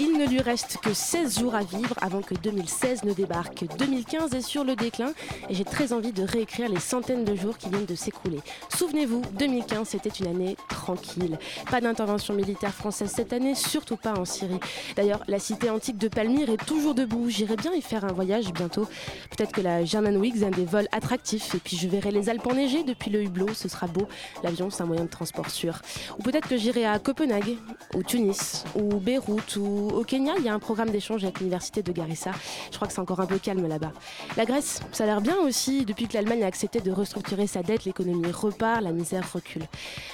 Il ne lui reste que 16 jours à vivre avant que 2016 ne débarque. 2015 est sur le déclin et j'ai très envie de réécrire les centaines de jours qui viennent de s'écouler. Souvenez-vous, 2015 c'était une année tranquille. Pas d'intervention militaire française cette année, surtout pas en Syrie. D'ailleurs, la cité antique de Palmyre est toujours debout. J'irai bien y faire un voyage bientôt. Peut-être que la Germanwings a des vols attractifs et puis je verrai les Alpes enneigées depuis le hublot, ce sera beau. L'avion c'est un moyen de transport sûr. Ou peut-être que j'irai à Copenhague, ou Tunis, ou Beyrouth, ou au Kenya, il y a un programme d'échange avec l'université de Garissa. Je crois que c'est encore un peu calme là-bas. La Grèce, ça a l'air bien aussi. Depuis que l'Allemagne a accepté de restructurer sa dette, l'économie repart, la misère recule.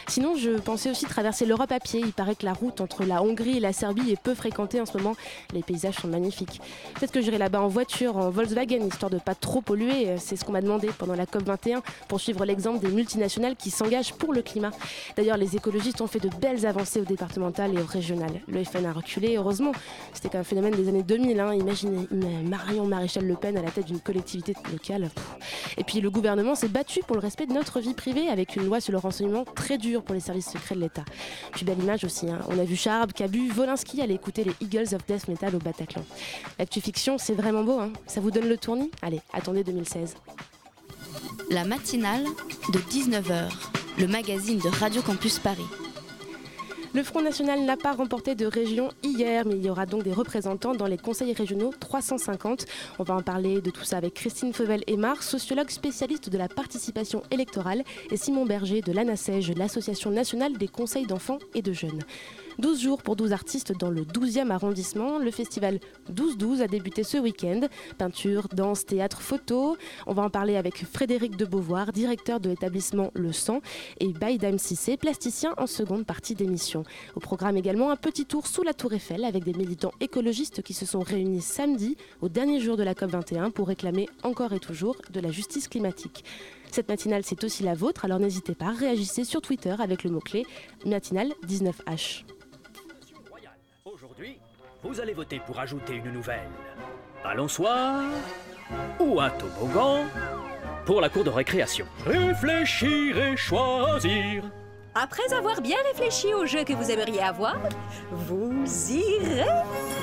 Sinon, je pensais aussi traverser l'Europe à pied. Il paraît que la route entre la Hongrie et la Serbie est peu fréquentée en ce moment. Les paysages sont magnifiques. Peut-être que j'irai là-bas en voiture, en Volkswagen, histoire de pas trop polluer. C'est ce qu'on m'a demandé pendant la COP21 pour suivre l'exemple des multinationales qui s'engagent pour le climat. D'ailleurs, les écologistes ont fait de belles avancées au départemental et au régional. Le FN a reculé, heureusement. C'était un phénomène des années 2000. Hein. Imaginez ima- Marion Maréchal Le Pen à la tête d'une collectivité locale. Et puis le gouvernement s'est battu pour le respect de notre vie privée avec une loi sur le renseignement très dure pour les services secrets de l'État. Puis belle image aussi. hein. On a vu Charb, Cabu, Volinsky aller écouter les Eagles of Death Metal au Bataclan. L'actu fiction, c'est vraiment beau. hein. Ça vous donne le tournis? Allez, attendez 2016. La matinale de 19h, le magazine de Radio Campus Paris. Le Front National n'a pas remporté de région hier, mais il y aura donc des représentants dans les conseils régionaux 350. On va en parler de tout ça avec Christine Fauvel-Aymar, sociologue spécialiste de la participation électorale, et Simon Berger de l'ANASEJ, l'Association nationale des conseils d'enfants et de jeunes. 12 jours pour 12 artistes dans le 12e arrondissement. Le festival 12-12 a débuté ce week-end. Peinture, danse, théâtre, photo. On va en parler avec Frédéric de Beauvoir, directeur de l'établissement Le Sang, et Baïdam Sissé, plasticien en seconde partie d'émission. Au programme également un petit tour sous la Tour Eiffel avec des militants écologistes qui se sont réunis samedi, au dernier jour de la COP21, pour réclamer encore et toujours de la justice climatique. Cette matinale, c'est aussi la vôtre, alors n'hésitez pas, réagissez sur Twitter avec le mot-clé matinale 19H. royale. Aujourd'hui, vous allez voter pour ajouter une nouvelle balançoire ou un toboggan pour la cour de récréation. Réfléchir et choisir. Après avoir bien réfléchi au jeu que vous aimeriez avoir, vous irez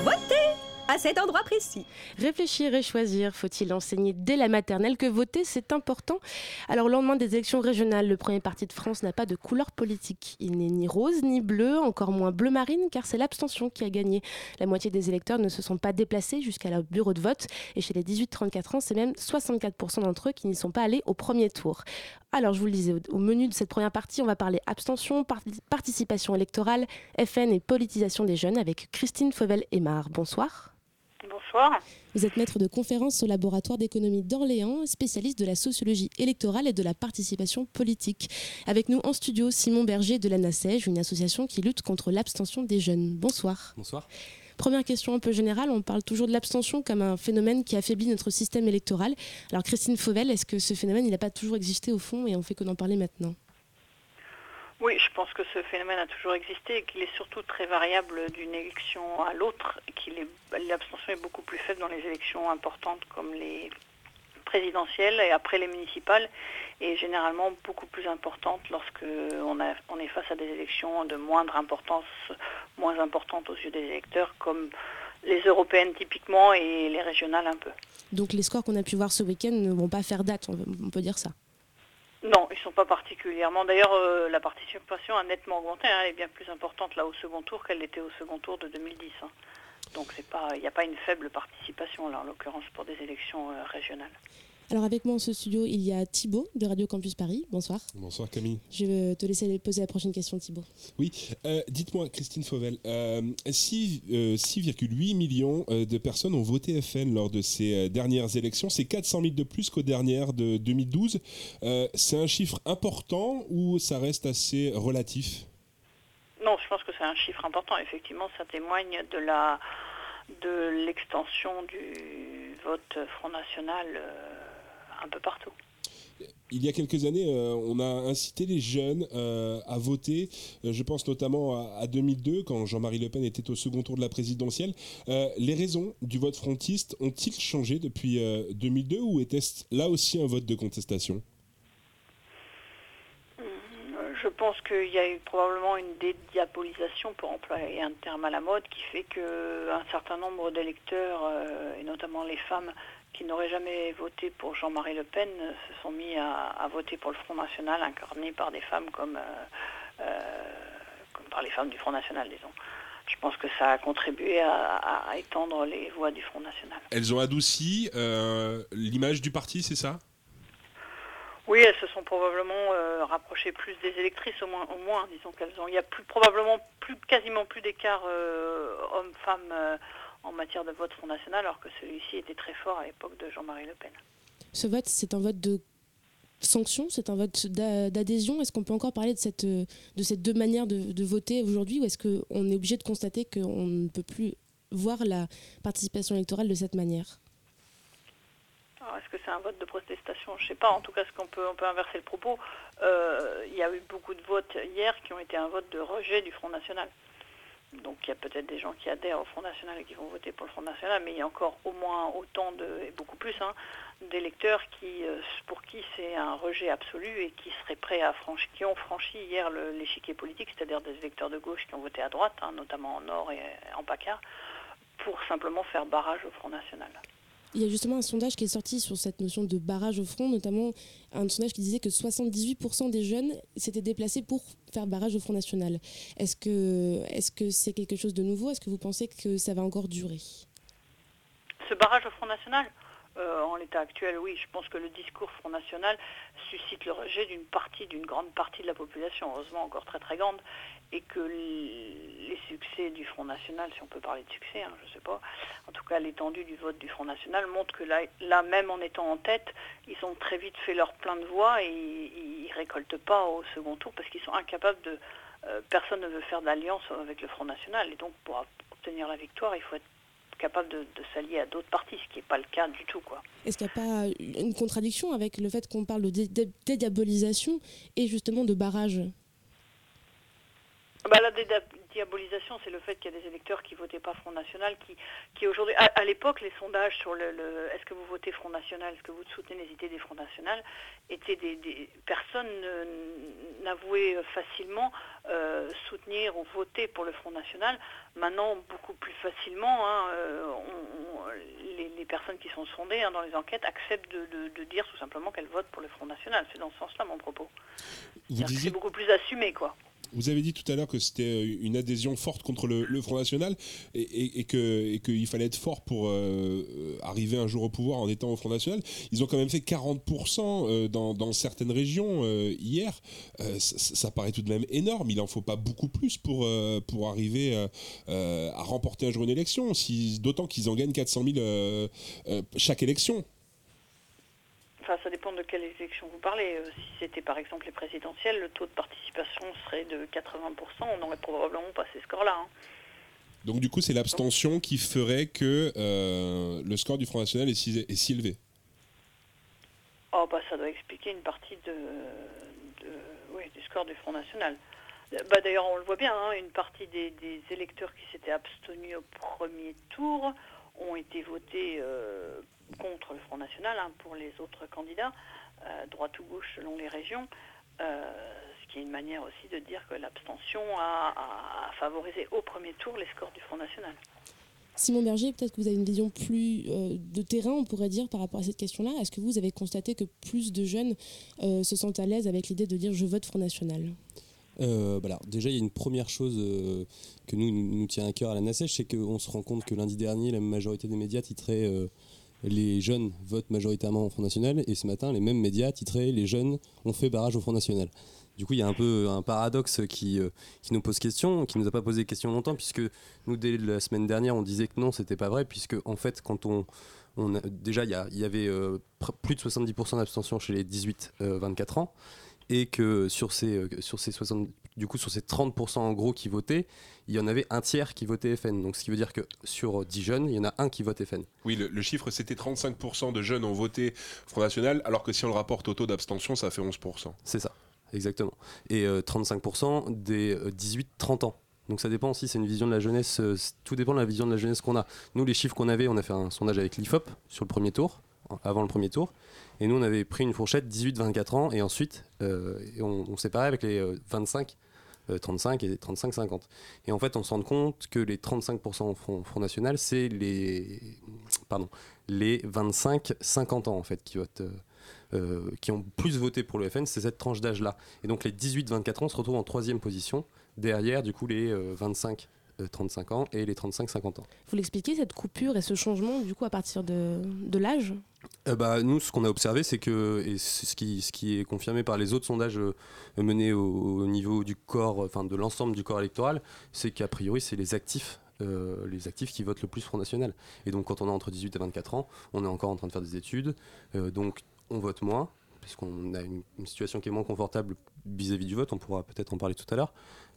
voter à cet endroit précis. Réfléchir et choisir, faut-il enseigner dès la maternelle que voter c'est important Alors au lendemain des élections régionales, le premier parti de France n'a pas de couleur politique. Il n'est ni rose ni bleu, encore moins bleu marine car c'est l'abstention qui a gagné. La moitié des électeurs ne se sont pas déplacés jusqu'à leur bureau de vote et chez les 18-34 ans, c'est même 64% d'entre eux qui n'y sont pas allés au premier tour. Alors je vous le disais, au- menu de cette première partie, on va parler abstention, par- participation électorale, FN et politisation des jeunes avec Christine Fauvel-Aymar. Bonsoir. Bonsoir. Vous êtes maître de conférence au laboratoire d'économie d'Orléans, spécialiste de la sociologie électorale et de la participation politique. Avec nous en studio, Simon Berger de l'ANASEJ, une association qui lutte contre l'abstention des jeunes. Bonsoir. Bonsoir. Première question un peu générale, on parle toujours de l'abstention comme un phénomène qui affaiblit notre système électoral. Alors Christine Fauvel, est-ce que ce phénomène il n'a pas toujours existé au fond et on fait que d'en parler maintenant? Oui, je pense que ce phénomène a toujours existé et qu'il est surtout très variable d'une élection à l'autre, et l'abstention est beaucoup plus faible dans les élections importantes comme les présidentielles et après les municipales, et généralement beaucoup plus importante lorsque on, a- on est face à des élections de moindre importance, moins importantes aux yeux des électeurs, comme les européennes typiquement et les régionales un peu. Donc les scores qu'on a pu voir ce week-end ne vont pas faire date, on peut dire ça. Non, ils ne sont pas particulièrement. D'ailleurs, euh, la participation a nettement augmenté. hein. Elle est bien plus importante là au second tour qu'elle l'était au second tour de 2010. hein. Donc il n'y a pas une faible participation là, en l'occurrence pour des élections euh, régionales. Alors avec moi en ce studio, il y a Thibaut de Radio Campus Paris. Bonsoir. Bonsoir Camille. Je vais te laisser poser la prochaine question Thibaut. Oui, euh, dites-moi Christine Fauvel, euh, six- euh, 6,8 millions euh, de personnes ont voté FN lors de ces dernières élections. C'est 400 000 de plus qu'aux dernières de 2012. Euh, c'est un chiffre important ou ça reste assez relatif? Non, je pense que c'est un chiffre important. Effectivement, ça témoigne de la de l'extension du vote Front National un peu partout il y a quelques années, euh, on a incité les jeunes euh, à voter. Euh, je pense notamment à, 2002, quand Jean-Marie Le Pen était au second tour de la présidentielle. les raisons du vote frontiste ont-ils changé depuis 2002 ou était-ce là aussi un vote de contestation? Je pense qu'il y a eu probablement une dédiabolisation, pour employer un terme à la mode, qui fait qu'un certain nombre d'électeurs, et notamment les femmes, qui n'auraient jamais voté pour Jean-Marie Le Pen euh, se sont mis à, voter pour le Front National, incarné par des femmes comme, euh, euh, comme par les femmes du Front National, disons. Je pense que ça a contribué à, étendre les voix du Front National. Elles ont adouci l'image du parti, c'est ça? Oui, elles se sont probablement rapprochées plus des électrices, au moins, au moins disons qu'elles ont. Il y a plus, probablement plus, quasiment plus d'écart hommes-femmes en matière de vote Front National, alors que celui-ci était très fort à l'époque de Jean-Marie Le Pen. Ce vote, c'est un vote de sanction, c'est un vote d'adhésion. Est-ce qu'on peut encore parler de cette, de ces deux manières de, voter aujourd'hui ou est-ce qu'on est obligé de constater qu'on ne peut plus voir la participation électorale de cette manière? Est-ce que c'est un vote de protestation? Je ne sais pas. En tout cas, ce qu'on peut, on peut inverser le propos. Euh, il y a eu beaucoup de votes hier qui ont été un vote de rejet du Front National. Donc il y a peut-être des gens qui adhèrent au Front National et qui vont voter pour le Front National, mais il y a encore au moins autant de, et beaucoup plus, hein, d'électeurs euh, pour qui c'est un rejet absolu et qui seraient prêts à franchir, qui ont franchi hier l'échiquier politique, c'est-à-dire des électeurs de gauche qui ont voté à droite, hein, notamment en Nord et en PACA, pour simplement faire barrage au Front National. Il y a justement un sondage qui est sorti sur cette notion de barrage au front, notamment un sondage qui disait que 78% des jeunes s'étaient déplacés pour faire barrage au Front National. Est-ce que est-ce que c'est quelque chose de nouveau? Est-ce que vous pensez que ça va encore durer? Ce barrage au Front National euh, en l'état actuel, oui, je pense que le discours Front National suscite le rejet d'une partie, d'une grande partie de la population, heureusement encore très très grande, et que les succès du Front National, si on peut parler de succès, hein, je ne sais pas, en tout cas l'étendue du vote du Front National montre que là, même en étant en tête, ils ont très vite fait leur plein de voix et ils ne récoltent pas au second tour parce qu'ils sont incapables de... Euh, personne ne veut faire d'alliance avec le Front National et donc pour obtenir la victoire, il faut être capable de, s'allier à d'autres partis, ce qui n'est pas le cas du tout. quoi. Est-ce qu'il n'y a pas une contradiction avec le fait qu'on parle de dédiabolisation et justement de barrage? Bah, La dédiabolisation, c'est le fait qu'il y a des électeurs qui ne votaient pas Front National, qui, qui aujourd'hui, à, l'époque, les sondages sur le, est-ce que vous votez Front National, est-ce que vous soutenez les idées des Front National, étaient des, personnes n'avouaient facilement euh, soutenir ou voter pour le Front National. Maintenant, beaucoup plus facilement, hein, euh, les, personnes qui sont sondées hein, dans les enquêtes acceptent de, dire tout simplement qu'elles votent pour le Front National. C'est dans ce sens-là mon propos. C'est beaucoup plus assumé, quoi. Vous avez dit tout à l'heure que c'était euh, une adhésion forte contre le, Front National et, qu'il fallait être fort pour euh, arriver un jour au pouvoir en étant au Front National. Ils ont quand même fait 40% euh, dans, certaines régions hier. Ça, paraît tout de même énorme. Il n'en faut pas beaucoup plus pour, pour arriver à remporter un jour une élection, d'autant qu'ils en gagnent 400 000 chaque élection ça dépend de quelle élection vous parlez. Euh, si c'était par exemple les présidentielles, le taux de participation serait de 80%, on n'aurait probablement pas ces scores-là. Hein. Donc du coup, c'est l'abstention qui ferait que euh, le score du Front National est si, élevé Oh, bah ça doit expliquer une partie de, oui, du score du Front National. Bah, D'ailleurs, on le voit bien, hein, une partie des, électeurs qui s'étaient abstenus au premier tour ont été votés euh, contre le Front National hein, pour les autres candidats, euh, droite ou gauche selon les régions, euh, ce qui est une manière aussi de dire que l'abstention a, favorisé au premier tour les scores du Front National. Simon Berger, peut-être que vous avez une vision plus de terrain, on pourrait dire, par rapport à cette question-là. Est-ce que vous avez constaté que plus de jeunes se sentent à l'aise avec l'idée de dire je vote Front National bah déjà, il y a une première chose que nous, nous, tient à cœur à la NACEJ, c'est qu'on se rend compte que lundi dernier, la majorité des médias titraient les jeunes votent majoritairement au Front National, et ce matin, les mêmes médias titraient Les jeunes ont fait barrage au Front National. Du coup, il y a un peu un paradoxe qui, euh, qui nous pose question, qui nous a pas posé question longtemps, puisque nous, dès la semaine dernière, on disait que non, c'était pas vrai, puisque en fait, quand on, on déjà, il y, avait euh, plus de 70% d'abstention chez les 18-24 ans, et que sur ces, euh, sur ces 60, du coup sur ces 30% en gros qui votaient, il y en avait un tiers qui votait FN. Donc ce qui veut dire que sur 10 jeunes, il y en a un qui vote FN. Oui, le, le chiffre c'était 35% de jeunes ont voté Front National, alors que si on le rapporte au taux d'abstention, ça fait 11%. C'est ça, exactement. Et euh, 35% des euh, 18-30 ans. Donc ça dépend aussi, c'est une vision de la jeunesse, euh, tout dépend de la vision de la jeunesse qu'on a. Nous, les chiffres qu'on avait, on a fait un sondage avec l'IFOP sur le premier tour, avant le premier tour, et nous, on avait pris une fourchette 18-24 ans, et ensuite, euh, on, on séparait avec les euh, 25, euh, 35 et 35-50. Et en fait, on se rend compte que les 35% au Front, National, c'est les, pardon, les 25-50 ans, en fait, qui votent... euh, euh, qui ont plus voté pour le FN, c'est cette tranche d'âge-là. Et donc les 18-24 ans se retrouvent en troisième position, derrière du coup les 25-35 ans et les 35-50 ans. Vous l'expliquez, cette coupure et ce changement, du coup, à partir de, de l'âge? Euh, bah, nous, ce qu'on a observé, c'est que, et ce qui, ce qui est confirmé par les autres sondages euh, menés au, au niveau du corps, enfin de l'ensemble du corps électoral, c'est qu'a priori, c'est les actifs. euh, les actifs qui votent le plus Front National. Et donc, quand on est entre 18 et 24 ans, on est encore en train de faire des études, euh, donc on vote moins, parce qu'on a une, une situation qui est moins confortable vis-à-vis du vote, on pourra peut-être en parler tout à l'heure.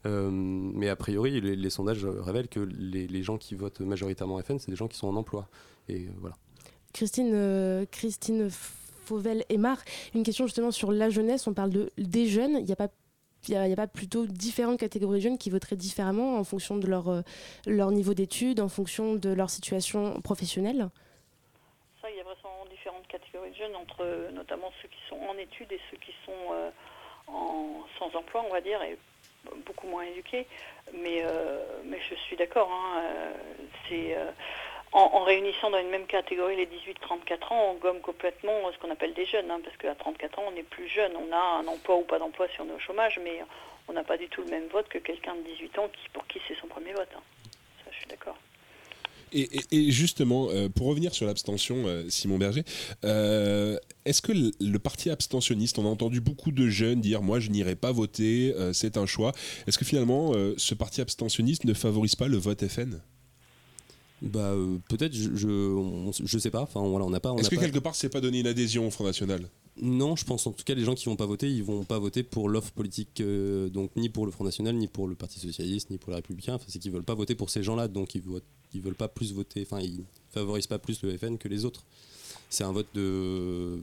Euh, mais a priori, les, les sondages révèlent que les, les gens qui votent majoritairement FN, c'est des gens qui sont en emploi. Et euh, voilà. Christine, euh, Christine Fauvel-Aymar, une question justement sur la jeunesse. On parle de, des jeunes. Il n'y a pas. Il n'y a, il y a pas plutôt différentes catégories de jeunes qui voteraient différemment en fonction de leur, euh, leur niveau d'études, en fonction de leur situation professionnelle? Ça, il y a vraiment différentes catégories de jeunes, entre notamment ceux qui sont en études et ceux qui sont euh, en, sans emploi, on va dire, et beaucoup moins éduqués. Mais, euh, mais je suis d'accord. hein, euh, c'est euh, en, réunissant dans une même catégorie les 18-34 ans, on gomme complètement ce qu'on appelle des jeunes, hein, parce qu'à 34 ans, on est plus jeune. On a un emploi ou pas d'emploi si on est au chômage, mais on n'a pas du tout le même vote que quelqu'un de 18 ans qui, pour qui c'est son premier vote. hein. Ça, je suis d'accord. Et, et- et justement, euh, pour revenir sur l'abstention, euh, Simon Berger, euh, est-ce que le, le parti abstentionniste, on a entendu beaucoup de jeunes dire moi je n'irai pas voter, c'est un choix. Est-ce que finalement ce parti abstentionniste ne favorise pas le vote FN Bah peut-être, je, je, on- je sais pas. Enfin voilà, on n'a pas. Est-ce que pas- quelque part c'est pas donner une adhésion au Front National? Non, je pense en tout cas les gens qui vont pas voter, ils vont pas voter pour l'offre politique, euh, donc ni pour le Front National, ni pour le Parti socialiste, ni pour les Républicains. Enfin, c'est qu'ils veulent pas voter pour ces gens-là, donc ils votent, ils veulent pas plus voter. Enfin, ils favorisent pas plus le FN que les autres. C'est un vote de.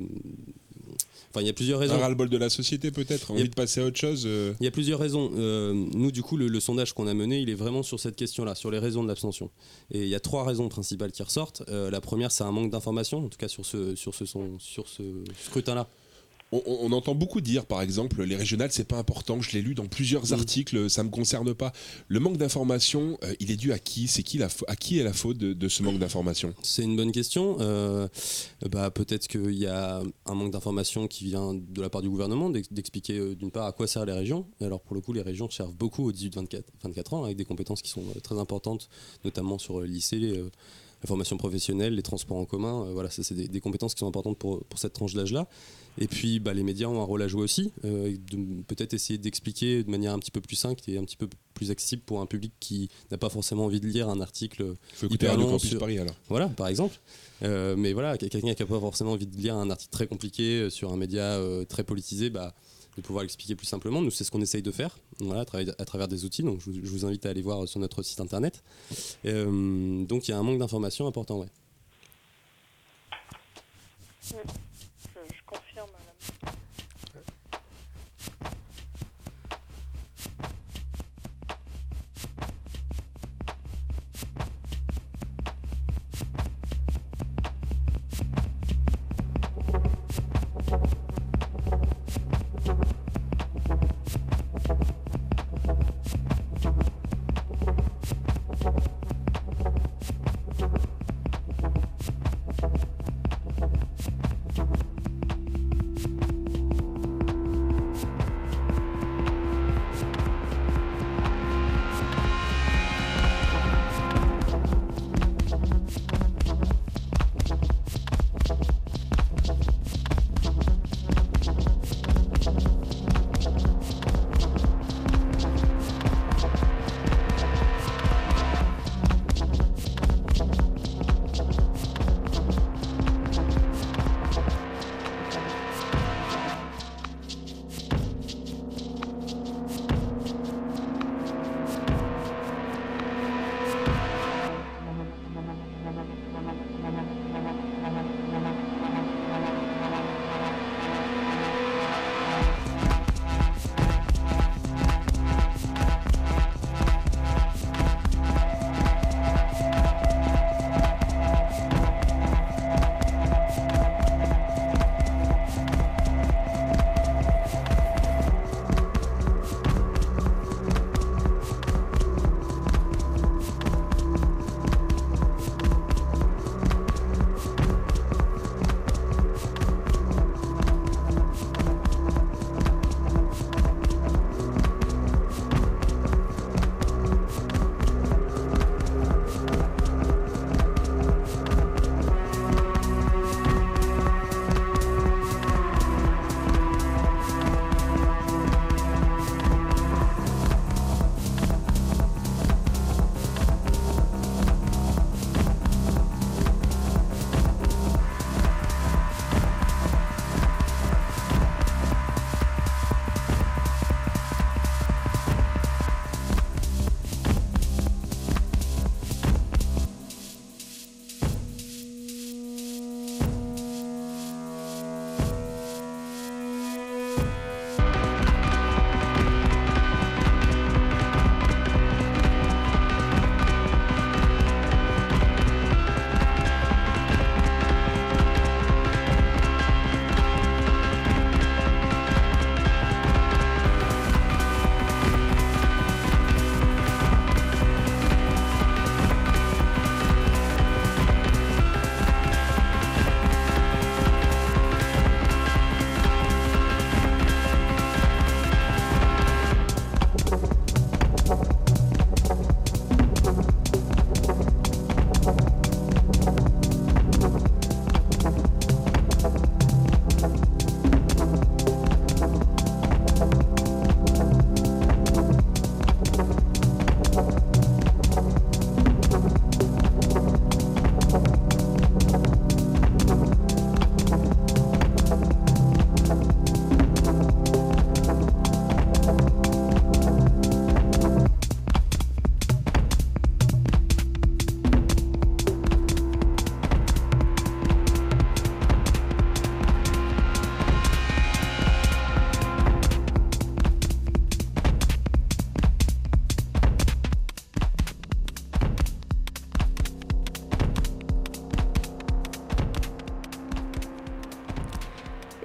Enfin, il y a plusieurs raisons. Un ras-le-bol de la société peut-être, Il y a- envie de passer à autre chose euh, Il y a plusieurs raisons. Euh, nous, du coup, le, le sondage qu'on a mené, il est vraiment sur cette question-là, sur les raisons de l'abstention. Et il y a trois raisons principales qui ressortent. Euh, la première, c'est un manque d'information, en tout cas sur ce, sur ce, son- sur ce scrutin-là. On, entend beaucoup dire, par exemple, les régionales, c'est pas important. Je l'ai lu dans plusieurs articles, ça me concerne pas. Le manque d'information, euh, il est dû à qui? C'est qui la à qui est la faute de, de ce manque d'information? C'est une bonne question. Euh, bah, Peut-être qu'il y a un manque d'information qui vient de la part du gouvernement, d'ex- d'expliquer euh, d'une part à quoi servent les régions. Alors pour le coup, les régions servent beaucoup aux 18-24 24 ans, avec des compétences qui sont très importantes, notamment sur le lycée, la formation professionnelle, les transports en commun. euh, voilà, ça c'est des, des compétences qui sont importantes pour, pour cette tranche d'âge-là. Et puis bah, les médias ont un rôle à jouer aussi, euh, peut-être essayer d'expliquer de manière un petit peu plus simple et un petit peu plus accessible pour un public qui n'a pas forcément envie de lire un article faut écouter Radio Campus Paris, alors. Voilà, par exemple. Euh, mais voilà, quelqu'un qui n'a pas forcément envie de lire un article très compliqué euh, sur un média très politisé, bah, de pouvoir l'expliquer plus simplement. Nous, c'est ce qu'on essaye de faire, voilà, à, travers, à travers des outils. Donc, je vous, invite à aller voir sur notre site internet. Euh, donc, il y a un manque d'informations important, ouais. Je, confirme.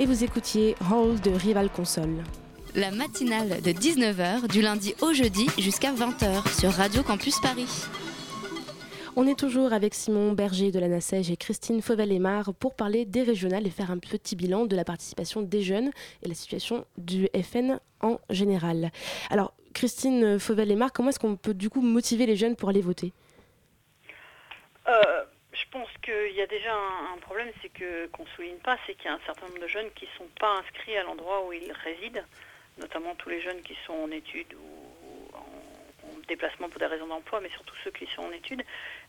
Et vous écoutiez Hall de Rival Console. La matinale de 19h du lundi au jeudi jusqu'à 20h sur Radio Campus Paris. On est toujours avec Simon Berger de la NACEJ et Christine Fauvel-Aymar pour parler des régionales et faire un petit bilan de la participation des jeunes et la situation du FN en général. Alors, Christine Fauvel-Aymar, comment est-ce qu'on peut du coup motiver les jeunes pour aller voter? Euh, pense qu'il y a déjà un, problème, c'est que qu'on souligne pas, c'est qu'il y a un certain nombre de jeunes qui ne sont pas inscrits à l'endroit où ils résident, notamment tous les jeunes qui sont en études ou déplacement pour des raisons d'emploi, mais surtout ceux qui sont en études.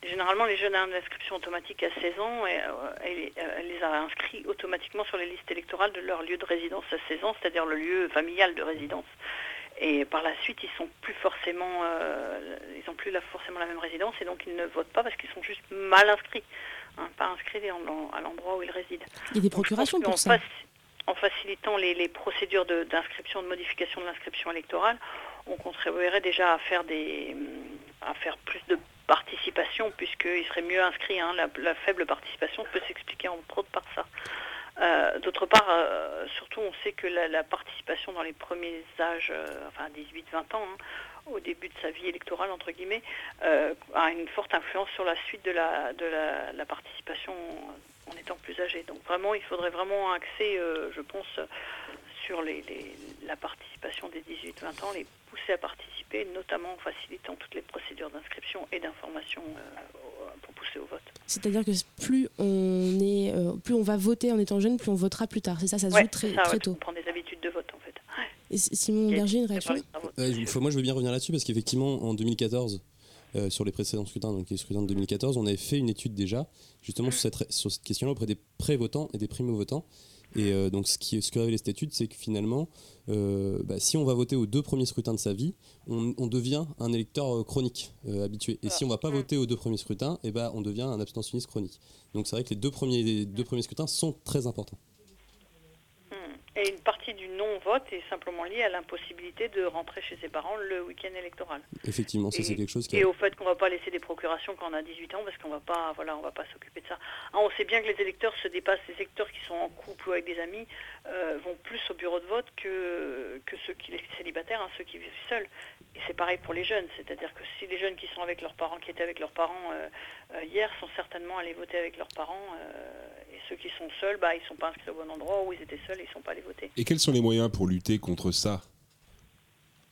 généralement, les jeunes ont l'inscription automatique à 16 ans et elle, euh, les a inscrits automatiquement sur les listes électorales de leur lieu de résidence à 16 ans, c'est-à-dire le lieu familial de résidence. Et par la suite, ils sont plus forcément, euh, ils n'ont plus forcément la même résidence et donc ils ne votent pas parce qu'ils sont juste mal inscrits, hein, pas inscrits à l'endroit où ils résident. Il y a des procurations pour ça. en facilitant les, les procédures d'inscription, de, de modification de l'inscription électorale, on contribuerait déjà à faire, des, à faire plus de participation, puisqu'il serait mieux inscrit. Hein. La, faible participation peut s'expliquer entre autres par ça. Euh, d'autre part, euh, surtout, on sait que la, participation dans les premiers âges, euh, enfin 18-20 ans, hein, au début de sa vie électorale, entre guillemets, a une forte influence sur la suite de la, de la, participation en étant plus âgé. Donc vraiment, il faudrait vraiment axer, je pense, sur les, la participation des 18-20 ans, les pousser à participer, notamment en facilitant toutes les procédures d'inscription et d'information euh, pour pousser au vote. C'est-à-dire que plus on, est, euh, plus on va voter en étant jeune, plus on votera plus tard. C'est ça, ça se joue très, très tôt. On prend des habitudes de vote en fait. Et Simon Berger, une réaction Moi je veux bien revenir là-dessus parce qu'effectivement en 2014, euh, sur les précédents scrutins, donc les scrutins de 2014, on avait fait une étude déjà, justement sur cette, sur cette question-là auprès des pré-votants et des primo-votants. Et euh, donc, ce, qui, ce que révèle cette étude, c'est que finalement, euh, bah, si on va voter aux deux premiers scrutins de sa vie, on, devient un électeur euh, chronique habitué. Et si on ne va pas voter aux deux premiers scrutins, et eh bah, on devient un abstentionniste chronique. Donc, c'est vrai que les deux premiers, les deux premiers scrutins sont très importants. Et une partie du non-vote est simplement liée à l'impossibilité de rentrer chez ses parents le week-end électoral. Effectivement, ça c'est quelque chose qui. Et au fait qu'on ne va pas laisser des procurations quand on a 18 ans parce qu'on va pas, voilà, on va pas s'occuper de ça. Ah, on sait bien que les électeurs se dépassent, les électeurs qui sont en couple ou avec des amis euh, vont plus au bureau de vote que, que ceux qui sont célibataires, hein, ceux qui vivent seuls. Et c'est pareil pour les jeunes, c'est-à-dire que si les jeunes qui sont avec leurs parents, qui étaient avec leurs parents euh, euh, hier, sont certainement allés voter avec leurs parents ceux qui sont seuls, bah, ils ne sont pas inscrits au bon endroit, ou ils étaient seuls, ils ne sont pas allés voter. Et quels sont les moyens pour lutter contre ça?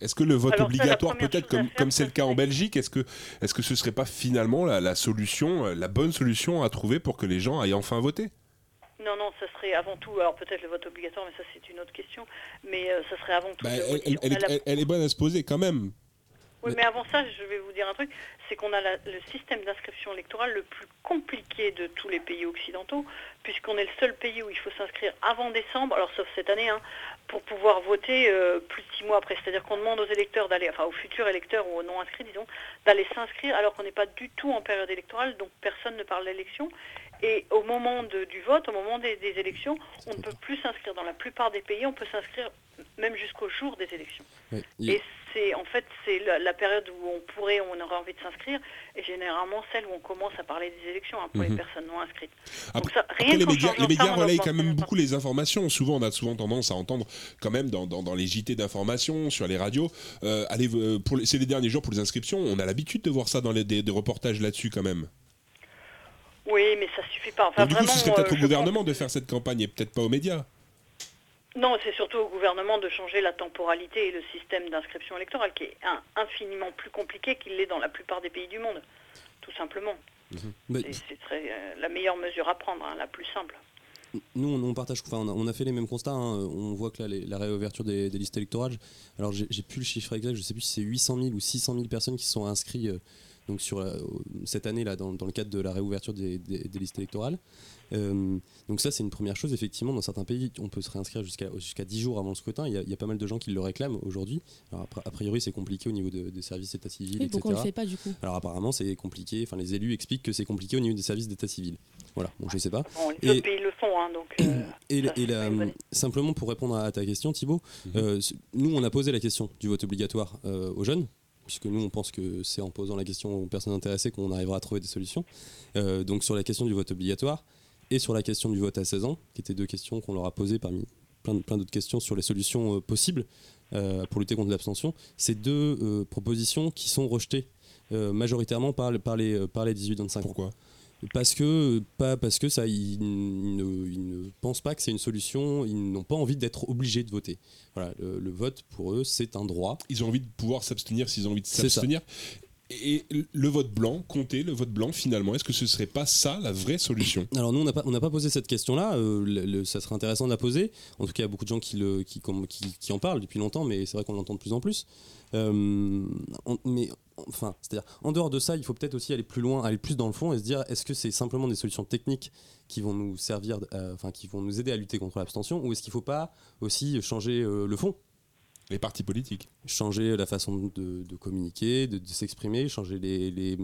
Est-ce que le vote obligatoire, peut-être comme comme c'est le cas en Belgique, est-ce que est-ce que ce serait pas finalement la, solution, euh, la bonne solution à trouver pour que les gens aillent enfin voter? Non, non, ça serait avant tout, alors peut-être le vote obligatoire, mais ça c'est une autre question, mais euh, ça serait avant tout... Bah, elle, est bonne à se poser quand même. Oui, mais avant ça, je vais vous dire un truc, c'est qu'on a le système d'inscription électorale le plus compliqué de tous les pays occidentaux, puisqu'on est le seul pays où il faut s'inscrire avant décembre, alors sauf cette année, hein, pour pouvoir voter euh, plus de six mois après. C'est-à-dire qu'on demande aux électeurs d'aller, enfin aux futurs électeurs ou aux non inscrits, disons, d'aller s'inscrire alors qu'on n'est pas du tout en période électorale, donc personne ne parle d'élection. Et au moment du vote, au moment des, élections, on ne peut plus s'inscrire. Dans la plupart des pays, on peut s'inscrire même jusqu'au jour des élections. Et c'est en fait c'est la, période où on pourrait, on aurait envie de s'inscrire, et généralement celle où on commence à parler des élections hein, pour les mhm. personnes non inscrites. Après, les médias, les médias relayent quand même beaucoup les informations. Souvent, on a souvent tendance à entendre quand même dans, dans, les JT d'information, sur les radios, euh, allez, euh, pour c'est les derniers jours pour les inscriptions, on a l'habitude de voir ça dans les, des, des reportages là-dessus quand même. Oui, mais ça suffit pas. Enfin, du coup, ce serait peut-être euh, au gouvernement de faire cette campagne et peut-être pas aux médias. Non, c'est surtout au gouvernement de changer la temporalité et le système d'inscription électorale, qui est infiniment plus compliqué qu'il l'est dans la plupart des pays du monde, tout simplement. Mhm. C'est euh, la meilleure mesure à prendre, hein, la plus simple. Nous, on, partage, enfin, on a, fait les mêmes constats. Hein. On voit que la réouverture des, listes électorales, alors j'ai plus le chiffre exact, je ne sais plus si c'est 800 000 ou 600 000 personnes qui sont inscrites euh, donc sur cette année là dans, le cadre de la réouverture des, listes électorales. Euh, donc ça c'est une première chose. Effectivement dans certains pays on peut se réinscrire jusqu'à jusqu'à 10 jours avant le scrutin. Il y, a, pas mal de gens qui le réclament aujourd'hui. Alors a priori c'est compliqué au niveau des services d'état civil etc. pourquoi on le fait pas du coup? Alors apparemment c'est compliqué. Enfin les élus expliquent que c'est compliqué au niveau des services d'état civil. Voilà. Bon je sais pas. Les et, pays le font hein, donc euh, et, simplement pour répondre à ta question Thibaut mhm. euh, nous on a posé la question du vote obligatoire aux jeunes puisque nous on pense que c'est en posant la question aux personnes intéressées qu'on arrivera à trouver des solutions. Euh, donc sur la question du vote obligatoire, et sur la question du vote à 16 ans, qui étaient deux questions qu'on leur a posées parmi plein, d'autres questions sur les solutions euh, possibles pour lutter contre l'abstention. Ces deux propositions qui sont rejetées majoritairement par, par les, par les 18-25 ans. Pourquoi? Parce que pas parce que ça ils, ne, pensent pas que c'est une solution ils n'ont pas envie d'être obligés de voter. Voilà le, vote pour eux c'est un droit. Ils ont envie de pouvoir s'abstenir s'ils ont envie de s'abstenir. Et le vote blanc, compter le vote blanc finalement, est-ce que ce serait pas ça la vraie solution? Alors nous on n'a pas, pas posé cette question-là, euh, ça serait intéressant de la poser. En tout cas il y a beaucoup de gens qui, le, qui, qui en parlent depuis longtemps, mais c'est vrai qu'on l'entend de plus en plus. Euh, mais enfin, c'est-à-dire, en dehors de ça, il faut peut-être aussi aller plus loin, aller plus dans le fond et se dire, est-ce que c'est simplement des solutions techniques qui vont nous servir, euh, enfin, qui vont nous aider à lutter contre l'abstention, ou est-ce qu'il ne faut pas aussi changer euh, le fond? Les partis politiques. Changer la façon de, communiquer, de, s'exprimer, changer les, les,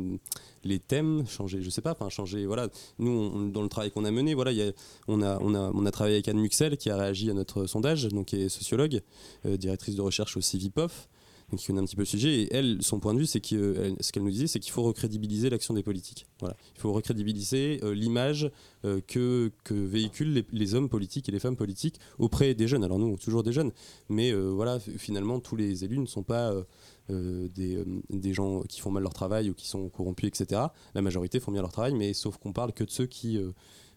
les, thèmes, changer, je sais pas, enfin changer, voilà. Nous, dans le travail qu'on a mené, voilà, y a, on, a, on, a, on a travaillé avec Anne Muxel qui a réagi à notre sondage, donc qui est sociologue, directrice de recherche au CIVIPOF, qui connaît un petit peu le sujet. Et elle, son point de vue, c'est que ce qu'elle nous disait, c'est qu'il faut recrédibiliser l'action des politiques. Voilà. Il faut recrédibiliser euh, l'image euh, que, que, véhiculent les, hommes politiques et les femmes politiques auprès des jeunes. Alors nous, toujours des jeunes, mais euh, voilà, finalement, tous les élus ne sont pas des, des, gens qui font mal leur travail ou qui sont corrompus, etc. La majorité font bien leur travail, mais sauf qu'on parle que de ceux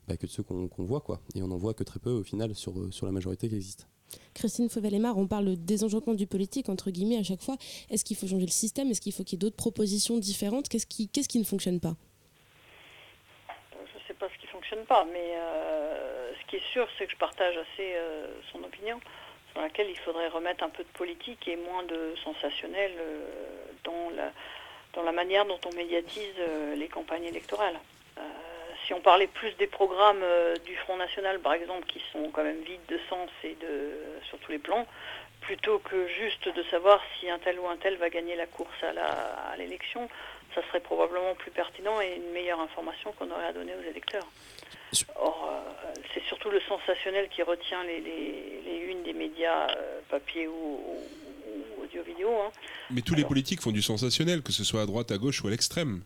bah, qu'on voit, quoi. Et on n'en voit que très peu au final sur, sur la majorité qui existe. Christine Fauvel-Aymar, on parle des enjouements du politique, entre guillemets, à chaque fois. Est-ce qu'il faut changer le système? Est-ce qu'il faut qu'il y ait d'autres propositions différentes? Qu'est-ce qui, ne fonctionne pas? Je ne sais pas ce qui ne fonctionne pas, mais euh, ce qui est sûr, c'est que je partage assez euh, son opinion, sur laquelle il faudrait remettre un peu de politique et moins de sensationnel euh, dans la manière dont on médiatise les campagnes électorales si on parlait plus des programmes euh, du Front National, par exemple, qui sont quand même vides de sens et de, sur tous les plans, plutôt que juste de savoir si un tel ou un tel va gagner la course à l'élection, ça serait probablement plus pertinent et une meilleure information qu'on aurait à donner aux électeurs. Or, euh, c'est surtout le sensationnel qui retient les, unes des médias euh, papier ou, audio-vidéo. Hein. Mais tous les politiques font du sensationnel, que ce soit à droite, à gauche ou à l'extrême.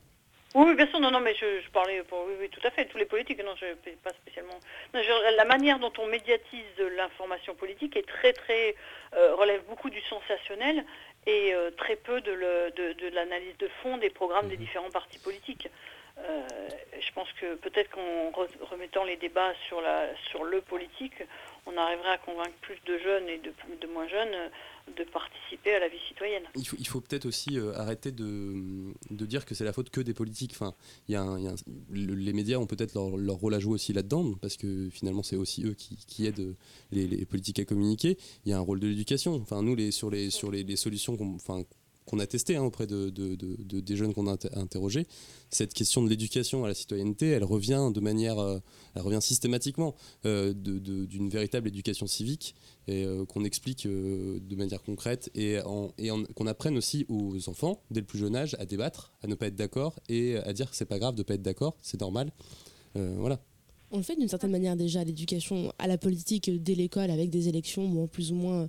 Oui, bien sûr, non, non, mais je, parlais pour, oui, oui, tout à fait, tous les politiques, non, je pas spécialement. la manière dont on médiatise l'information politique est très, très, euh, relève beaucoup du sensationnel et euh, très peu de, l'analyse de fond des programmes des mmh. différents partis politiques. Euh, je pense que peut-être qu'en remettant les débats sur, le politique, on arriverait à convaincre plus de jeunes et de, moins jeunes de participer à la vie citoyenne. Il faut, peut-être aussi euh, arrêter de, dire que c'est la faute que des politiques. Enfin, les médias ont peut-être leur, rôle à jouer aussi là-dedans, parce que finalement c'est aussi eux qui, aident les, politiques à communiquer. Il y a un rôle de l'éducation. Enfin, nous, sur, les, solutions qu'on qu'on a testé hein, auprès de, des jeunes qu'on a interrogés, cette question de l'éducation à la citoyenneté, elle revient de manière, euh, elle revient systématiquement euh, d'une véritable éducation civique et euh, qu'on explique de manière concrète et, et qu'on apprenne aussi aux enfants dès le plus jeune âge à débattre, à ne pas être d'accord et à dire que c'est pas grave de pas être d'accord, c'est normal, voilà. On le fait d'une certaine manière déjà l'éducation à la politique dès l'école avec des élections plus ou moins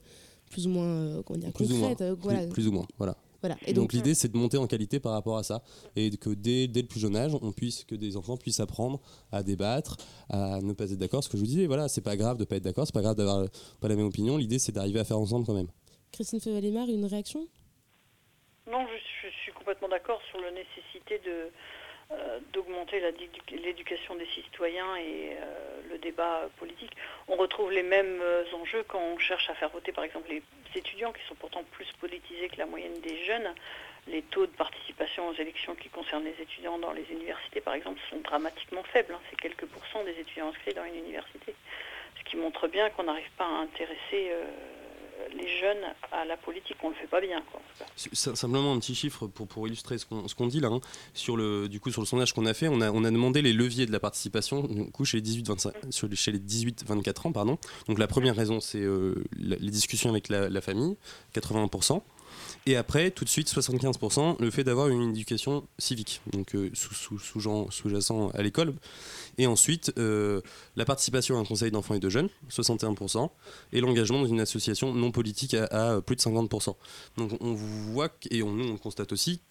plus ou moins concrètes, plus ou moins, voilà. Et donc, l'idée, c'est de monter en qualité par rapport à ça. Et que dès, dès, le plus jeune âge, on puisse, que des enfants puissent apprendre à débattre, à ne pas être d'accord. Ce que je vous disais, voilà, c'est pas grave de pas être d'accord, c'est pas grave d'avoir pas la même opinion. L'idée, c'est d'arriver à faire ensemble quand même. Christine Fevalemar, une réaction? Non, je, suis complètement d'accord sur la nécessité de, euh, d'augmenter l'éducation des citoyens et euh, le débat politique. On retrouve les mêmes euh, enjeux quand on cherche à faire voter par exemple les étudiants qui sont pourtant plus politisés que la moyenne des jeunes. Les taux de participation aux élections qui concernent les étudiants dans les universités par exemple sont dramatiquement faibles. Hein. C'est quelques pourcents des étudiants inscrits dans une université. Ce qui montre bien qu'on n'arrive pas à intéresser les jeunes à la politique. On le fait pas bien. Simplement un petit chiffre pour, pour illustrer ce qu'on dit là. Hein. Sur, le, du coup, sur le sondage qu'on a fait, on a, on a demandé les leviers de la participation du coup, chez les 18-24 ans. Pardon. Donc la première raison, c'est euh, les discussions avec la, la famille, 81%. Et après, tout de suite, 75%, le fait d'avoir une éducation civique, donc euh, sous-jacent à l'école. Et ensuite, euh, la participation à un conseil d'enfants et de jeunes, 61%, et l'engagement dans une association non politique à, plus de 50%. Donc on voit, et on, nous on constate aussi,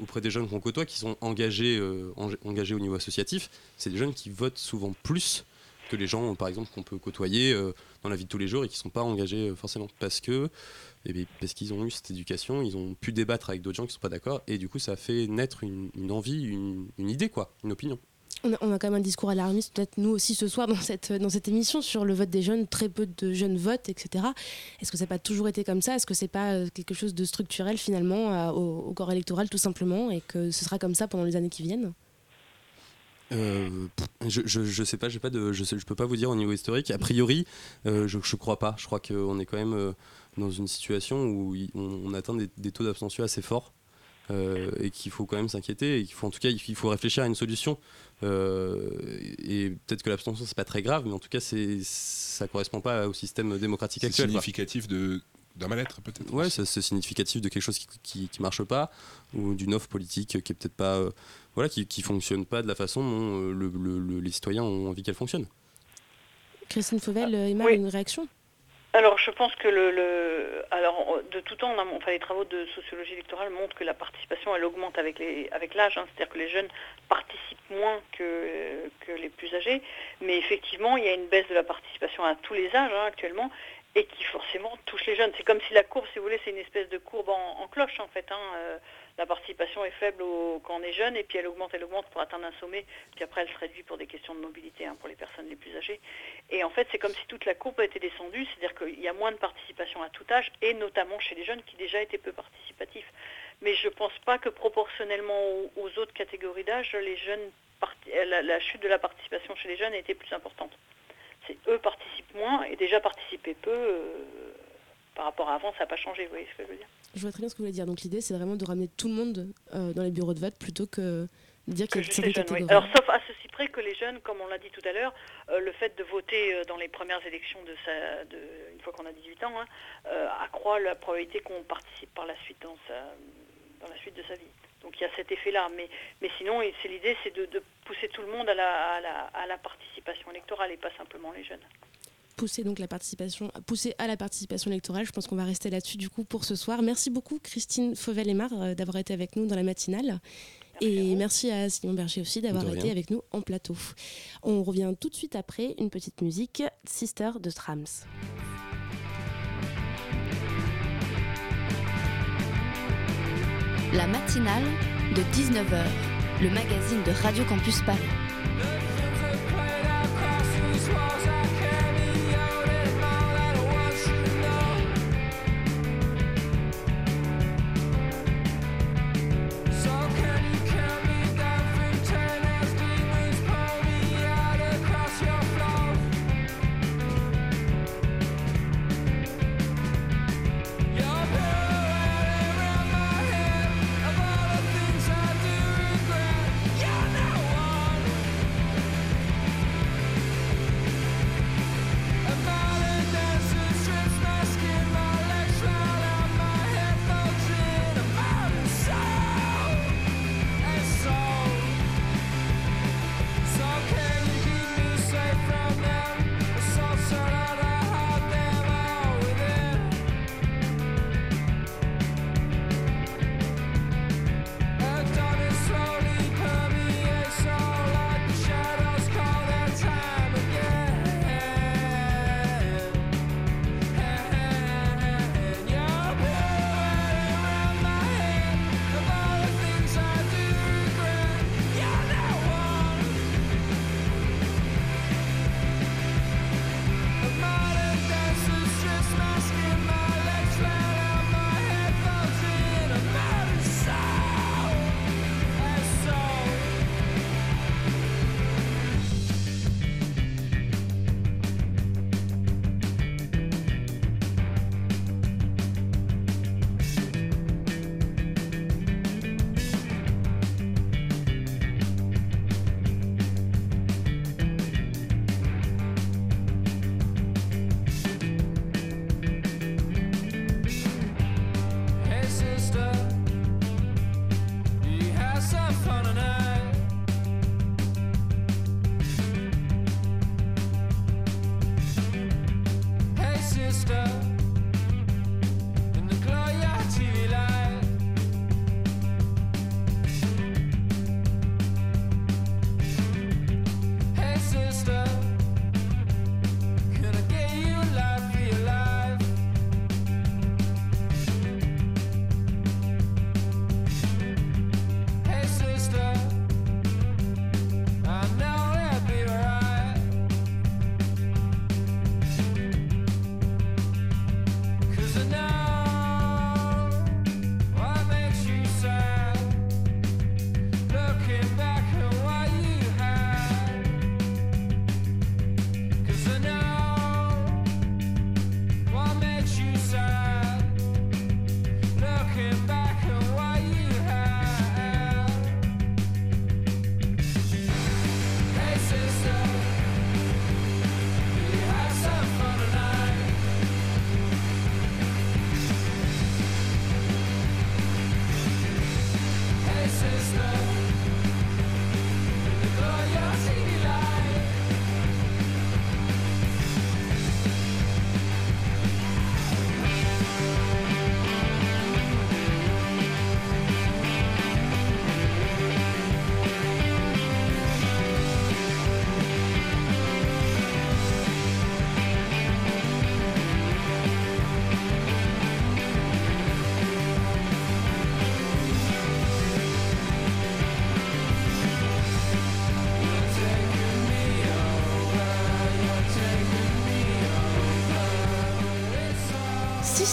auprès des jeunes qu'on côtoie qui sont engagés, euh, en- engagés au niveau associatif, c'est des jeunes qui votent souvent plus que les gens, par exemple, qu'on peut côtoyer dans la vie de tous les jours et qui ne sont pas engagés euh, forcément. Parce que eh parce qu'ils ont eu cette éducation, ils ont pu débattre avec d'autres gens qui ne sont pas d'accord, et du coup, ça fait naître une, envie, une, idée, quoi, une opinion. On a, quand même un discours alarmiste, peut-être nous aussi ce soir dans cette, dans cette émission, sur le vote des jeunes. Très peu de jeunes votent, etc. Est-ce que ça n'a pas toujours été comme ça? Est-ce que c'est pas euh, quelque chose de structurel finalement euh, au corps électoral tout simplement et que ce sera comme ça pendant les années qui viennent? Euh, je, je, je sais pas, j'ai pas de, je, sais, je peux pas vous dire au niveau historique. A priori, euh, je, je crois pas. Je crois qu'on est quand même euh, dans une situation où on, on atteint des, des taux d'abstention assez forts et qu'il faut quand même s'inquiéter et qu'il faut en tout cas il faut réfléchir à une solution. Et peut-être que l'abstention c'est pas très grave, mais en tout cas c'est ça correspond pas au système démocratique C'est actuel. quoi. significatif de d'un mal-être peut-être. Ouais, c'est significatif de quelque chose qui, qui, qui marche pas ou d'une offre politique qui est peut-être pas, voilà, qui, qui fonctionne pas de la façon dont euh, le- le- le- les citoyens ont envie qu'elle fonctionne. Christine Fauvel, euh, Emma, Oui. une réaction? Alors, je pense que le, le- alors de tout temps, on a, enfin, les travaux de sociologie électorale montrent que la participation, elle augmente avec les, avec l'âge. hein. C'est-à-dire que les jeunes participent moins que, que les plus âgés. Mais effectivement, il y a une baisse de la participation à tous les âges hein, actuellement et qui forcément touche les jeunes. C'est comme si la courbe, si vous voulez, c'est une espèce de courbe en, en cloche en fait. hein. Euh, la participation est faible quand on est jeune et puis elle augmente, elle augmente pour atteindre un sommet. Puis après, elle se réduit pour des questions de mobilité hein, pour les personnes les plus âgées. Et en fait, c'est comme si toute la courbe était descendue, c'est-à-dire qu'il y a moins de participation à tout âge, et notamment chez les jeunes qui déjà étaient peu participatifs. Mais je ne pense pas que proportionnellement aux, autres catégories d'âge, les jeunes parti- la, chute de la participation chez les jeunes été plus importante. Eux participent moins et déjà participer peu euh, par rapport à avant, ça n'a pas changé. Vous voyez ce que je veux dire Je vois très bien ce que vous voulez dire. Donc l'idée, c'est vraiment de ramener tout le monde euh, dans les bureaux de vote plutôt que de dire qu'il y a certaines oui. Alors, sauf à ceci près que les jeunes, comme on l'a dit tout à l'heure, euh, le fait de voter euh, dans les premières élections de sa, de, une fois qu'on a 18 ans, hein, euh, accroît la probabilité qu'on participe par la suite dans, sa, dans la suite de sa vie. Donc il y a cet effet-là. Mais, mais sinon, c'est l'idée, c'est de, de pousser tout le monde à la, à, la, à la participation électorale et pas simplement les jeunes. Pousser donc la participation, pousser à la participation électorale. Je pense qu'on va rester là-dessus du coup pour ce soir. Merci beaucoup Christine Fauvel-Aymar euh, d'avoir été avec nous dans la matinale. Et merci à Simon Berger aussi d'avoir été avec nous en plateau. On revient tout de suite après une petite musique, Sister de Strams. La matinale de 19h, le magazine de Radio Campus Paris.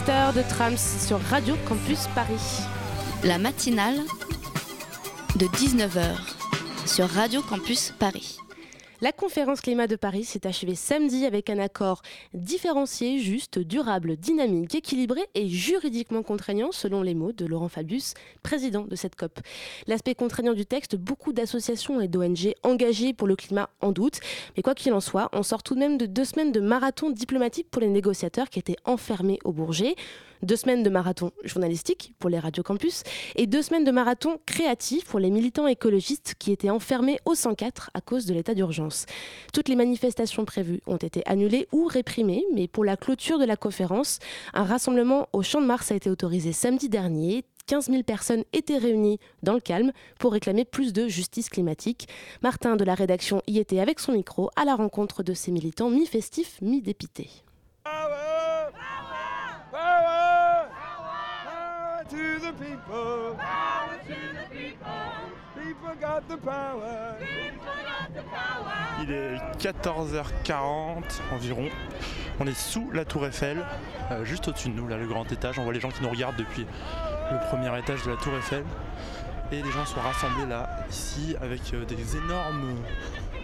de Trams sur Radio Campus Paris. La matinale de 19h sur Radio Campus Paris. La conférence climat de Paris s'est achevée samedi avec un accord différencié, juste, durable, dynamique, équilibré et juridiquement contraignant, selon les mots de Laurent Fabius, président de cette COP. L'aspect contraignant du texte, beaucoup d'associations et d'ONG engagées pour le climat en doute. Mais quoi qu'il en soit, on sort tout de même de deux semaines de marathon diplomatique pour les négociateurs qui étaient enfermés au Bourget deux semaines de marathon journalistique pour les radios campus et deux semaines de marathon créatif pour les militants écologistes qui étaient enfermés au 104 à cause de l'état d'urgence. Toutes les manifestations prévues ont été annulées ou réprimées, mais pour la clôture de la conférence, un rassemblement au Champ de Mars a été autorisé samedi dernier. 15 000 personnes étaient réunies dans le calme pour réclamer plus de justice climatique. Martin de la rédaction y était avec son micro à la rencontre de ces militants mi-festifs, mi-dépités. To the people. Power to the people. People got the power. People got the power. Il est 14h40 environ. On est sous la tour Eiffel, euh, juste au-dessus de nous, là, le grand étage. On voit les gens qui nous regardent depuis le premier étage de la tour Eiffel. Et les gens sont rassemblés là, ici, avec euh, des énormes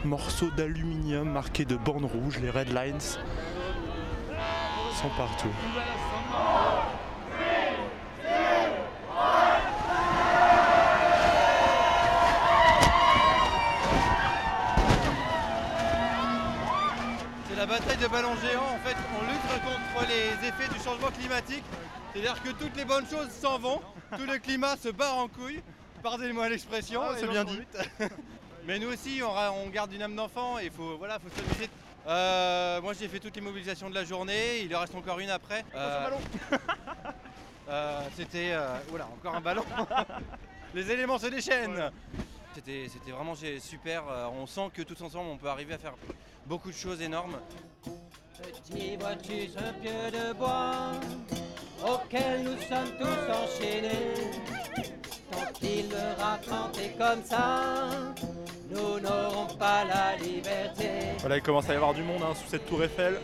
morceaux d'aluminium marqués de bandes rouges, les red lines, sont partout. La bataille de ballons géants, en fait, on lutte contre les effets du changement climatique. C'est-à-dire que toutes les bonnes choses s'en vont, tout le climat se barre en couille. Pardonnez-moi l'expression, Ah, c'est bien dit. Mais nous aussi, on, garde une âme d'enfant et il faut, voilà, faut s'amuser. Euh, moi, j'ai fait toutes les mobilisations de la journée. Il en reste encore une après. Euh, euh, C'était, voilà, encore un ballon. les éléments se déchaînent. C'était vraiment super. On sent que tous ensemble, on peut arriver à faire beaucoup de choses énormes. Petit vois-tu ce pieu de bois auquel nous sommes tous enchaînés? Quand il comme ça, nous n'aurons pas la liberté. Voilà, il commence à y avoir du monde hein, sous cette tour Eiffel.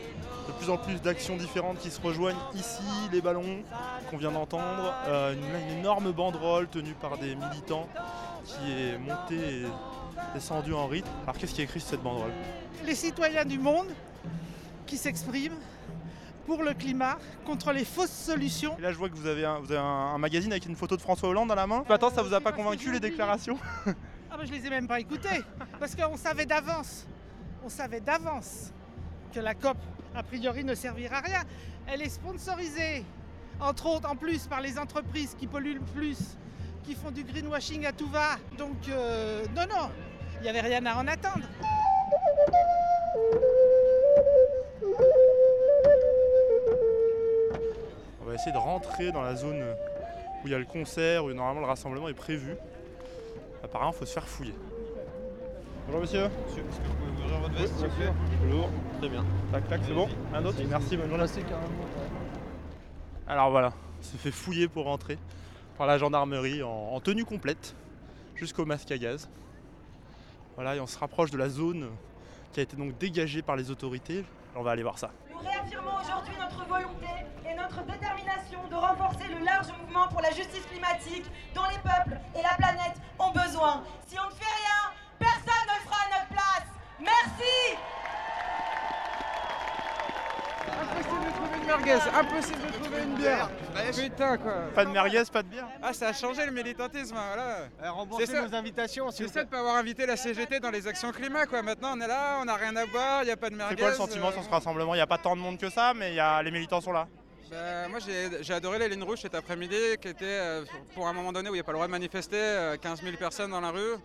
Plus en plus d'actions différentes qui se rejoignent ici, les ballons qu'on vient d'entendre, euh, une, une, énorme banderole tenue par des militants qui est montée et descendue en rythme. Alors qu'est-ce qui est écrit sur cette banderole? Les citoyens du monde qui s'expriment pour le climat, contre les fausses solutions. Et là je vois que vous avez, un, vous avez un, un, magazine avec une photo de François Hollande dans la main. Attends, ça vous a pas convaincu les déclarations? Ah bah je les ai même pas écoutées, parce qu'on savait d'avance, on savait d'avance que la COP a priori ne servira à rien. Elle est sponsorisée, entre autres en plus par les entreprises qui polluent le plus, qui font du greenwashing à tout va. Donc euh, non, non, il n'y avait rien à en attendre. On va essayer de rentrer dans la zone où il y a le concert, où normalement le rassemblement est prévu. Apparemment, il faut se faire fouiller. Bonjour monsieur. Monsieur, est-ce que vous pouvez ouvrir votre veste s'il vous plaît Bonjour. Très bien. Tac, tac, c'est bon Un autre Merci, bonne journée. Alors voilà, on se fait fouiller pour rentrer par la gendarmerie en, en tenue complète jusqu'au masque à gaz. Voilà, et on se rapproche de la zone qui a été donc dégagée par les autorités. On va aller voir ça. Nous réaffirmons aujourd'hui notre volonté et notre détermination de renforcer le large mouvement pour la justice climatique dont les peuples et la planète ont besoin. Si on ne fait rien, personne ne le fera à notre place. Merci Impossible de trouver une merguez, impossible de trouver une bière. Putain quoi. Pas de merguez, pas de bière Ah ça a changé le militantisme, voilà. Remboursez C'est ça. nos invitations C'est ça de pas avoir invité la CGT dans les actions climat quoi. Maintenant on est là, on n'a rien à boire, il n'y a pas de merguez. C'est quoi le sentiment euh, sur ce rassemblement? Il n'y a pas tant de monde que ça, mais il y a, les militants sont là. bah, moi j'ai adoré les lignes rouges cet après-midi qui était euh, pour un moment donné où il n'y a pas le droit de manifester, euh, 15 000 personnes dans la rue.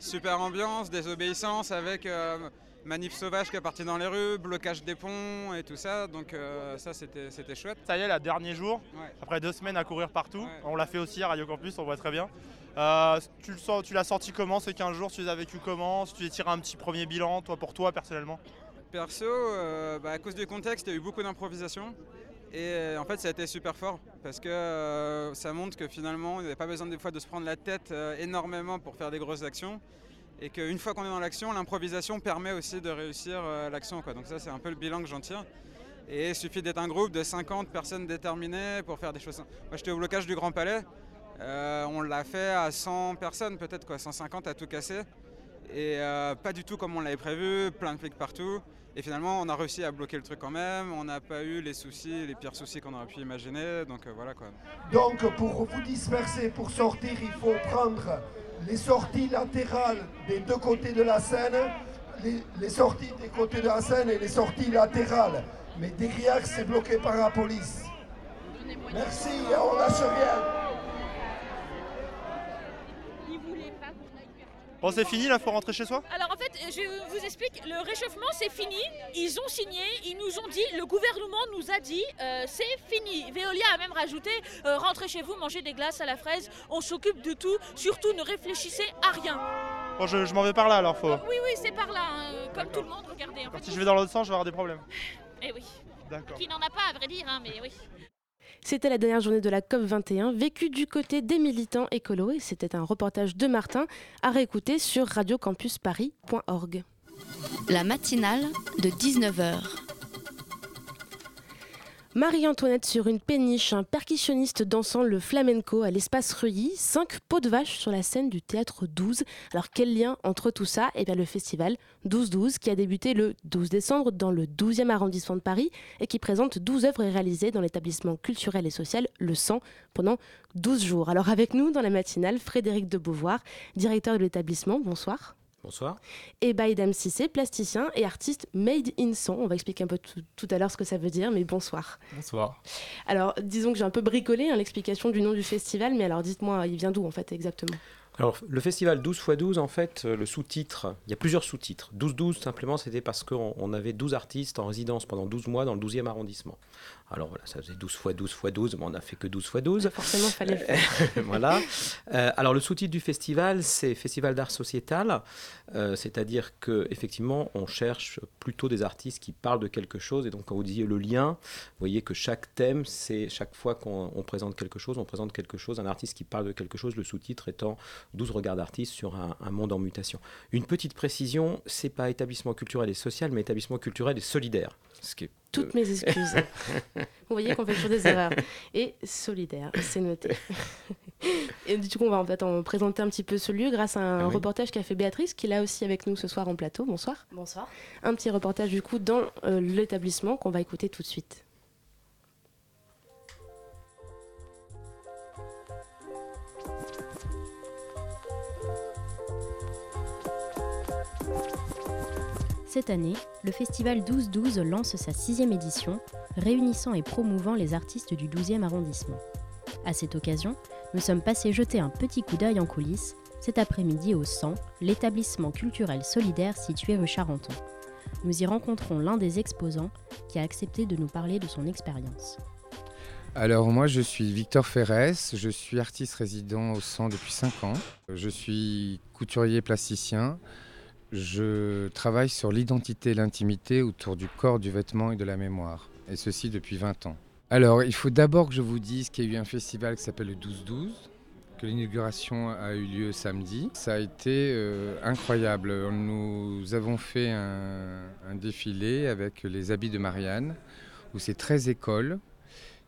Super ambiance, désobéissance avec euh, manif sauvage qui est parti dans les rues, blocage des ponts et tout ça. Donc euh, ça c'était c'était chouette. Ça y est, le dernier jour, Ouais. après deux semaines à courir partout. On l'a fait aussi à Radio Campus, on voit très bien. Euh, tu le sens- tu l'as senti comment ces 15 jours? Tu les as vécu comment? Si tu les tiré un petit premier bilan, toi pour toi personnellement? Perso, bah, à cause du contexte, il y a eu beaucoup d'improvisation. Et euh, en fait, ça a été super fort parce que euh, ça montre que finalement, il n'y a pas besoin des fois de se prendre la tête euh, énormément pour faire des grosses actions. Et qu'une fois qu'on est dans l'action, l'improvisation permet aussi de réussir l'action. Donc ça, c'est un peu le bilan que j'en tire. Et il suffit d'être un groupe de 50 personnes déterminées pour faire des choses. Moi j'étais au blocage du Grand Palais. On l'a fait à 100 personnes peut-être quoi, 150 à tout casser. Et pas du tout comme on l'avait prévu, plein de flics partout. Et finalement on a réussi à bloquer le truc quand même. On n'a pas eu les soucis, les pires soucis qu'on aurait pu imaginer. Donc euh, voilà quoi. Donc pour vous disperser, pour sortir, il faut prendre les sorties latérales des deux côtés de la scène, les, les sorties des côtés de la scène et les sorties latérales. Mais derrière, c'est bloqué par la police. Merci, on lâche rien. Bon, c'est fini là, faut rentrer chez soi? Alors en fait, je vous explique, le réchauffement c'est fini, ils ont signé, ils nous ont dit, le gouvernement nous a dit, euh, c'est fini. Veolia a même rajouté, euh, rentrez chez vous, mangez des glaces à la fraise, on s'occupe de tout, surtout ne réfléchissez à rien. Bon, je, je m'en vais par là alors, faut. Oui, oui, c'est par là, hein, comme tout le monde, regardez. En fait, Si je vais dans l'autre sens, je vais avoir des problèmes. Eh oui. D'accord. Qui n'en a pas à vrai dire, hein, mais oui. C'était la dernière journée de la COP21, vécue du côté des militants écolos, et c'était un reportage de Martin à réécouter sur radiocampusparis.org. La matinale de 19h. Marie-Antoinette sur une péniche, un percussionniste dansant le flamenco à l'espace Reuilly, cinq pots de vache sur la scène du théâtre 12. Alors quel lien entre tout ça Eh bien le festival 12-12 qui a débuté le 12 décembre dans le 12e arrondissement de Paris et qui présente 12 œuvres réalisées dans l'établissement culturel et social Le 100 pendant 12 jours. Alors avec nous dans la matinale, Frédéric de Beauvoir, directeur de l'établissement, bonsoir. Bonsoir. Et Baïdam Sissé, plasticien et artiste made in son. On va expliquer un peu tout, à l'heure ce que ça veut dire, mais bonsoir. Bonsoir. Alors, disons que j'ai un peu bricolé hein, l'explication du nom du festival, mais alors dites-moi, il vient d'où en fait exactement? Alors, le festival 12 x 12, en fait, euh, le sous-titre, il y a plusieurs sous-titres. 12-12, simplement, c'était parce qu'on on avait 12 artistes en résidence pendant 12 mois dans le 12e arrondissement. Alors voilà, ça faisait 12 x 12 x 12, mais on n'a fait que 12 x 12. Forcément, fallait le faire. voilà. Euh, alors le sous-titre du festival, c'est Festival d'art sociétal, euh, c'est-à-dire que effectivement, on cherche plutôt des artistes qui parlent de quelque chose. Et donc, quand vous disiez le lien, vous voyez que chaque thème, c'est chaque fois qu'on on présente quelque chose, on présente quelque chose, un artiste qui parle de quelque chose. Le sous-titre étant 12 regards d'artistes sur un, un monde en mutation. Une petite précision, c'est pas établissement culturel et social, mais établissement culturel et solidaire. Ce qui est Toutes mes excuses. Vous voyez qu'on fait toujours des erreurs. Et solidaire, c'est noté. Et du coup, on va en fait en présenter un petit peu ce lieu grâce à un Ah oui. reportage qu'a fait Béatrice, qui est là aussi avec nous ce soir en plateau. Bonsoir. Bonsoir. Un petit reportage du coup dans euh, l'établissement qu'on va écouter tout de suite. Cette année, le festival 12-12 lance sa sixième édition, réunissant et promouvant les artistes du 12e arrondissement. À cette occasion, nous sommes passés jeter un petit coup d'œil en coulisses cet après-midi au 100, l'établissement culturel solidaire situé rue Charenton. Nous y rencontrons l'un des exposants qui a accepté de nous parler de son expérience. Alors moi je suis Victor Ferrès, je suis artiste résident au centre depuis 5 ans. Je suis couturier plasticien. Je travaille sur l'identité et l'intimité autour du corps, du vêtement et de la mémoire. Et ceci depuis 20 ans. Alors il faut d'abord que je vous dise qu'il y a eu un festival qui s'appelle le 12-12, que l'inauguration a eu lieu samedi. Ça a été euh, incroyable. Nous avons fait un, défilé avec les habits de Marianne, où c'est 13 écoles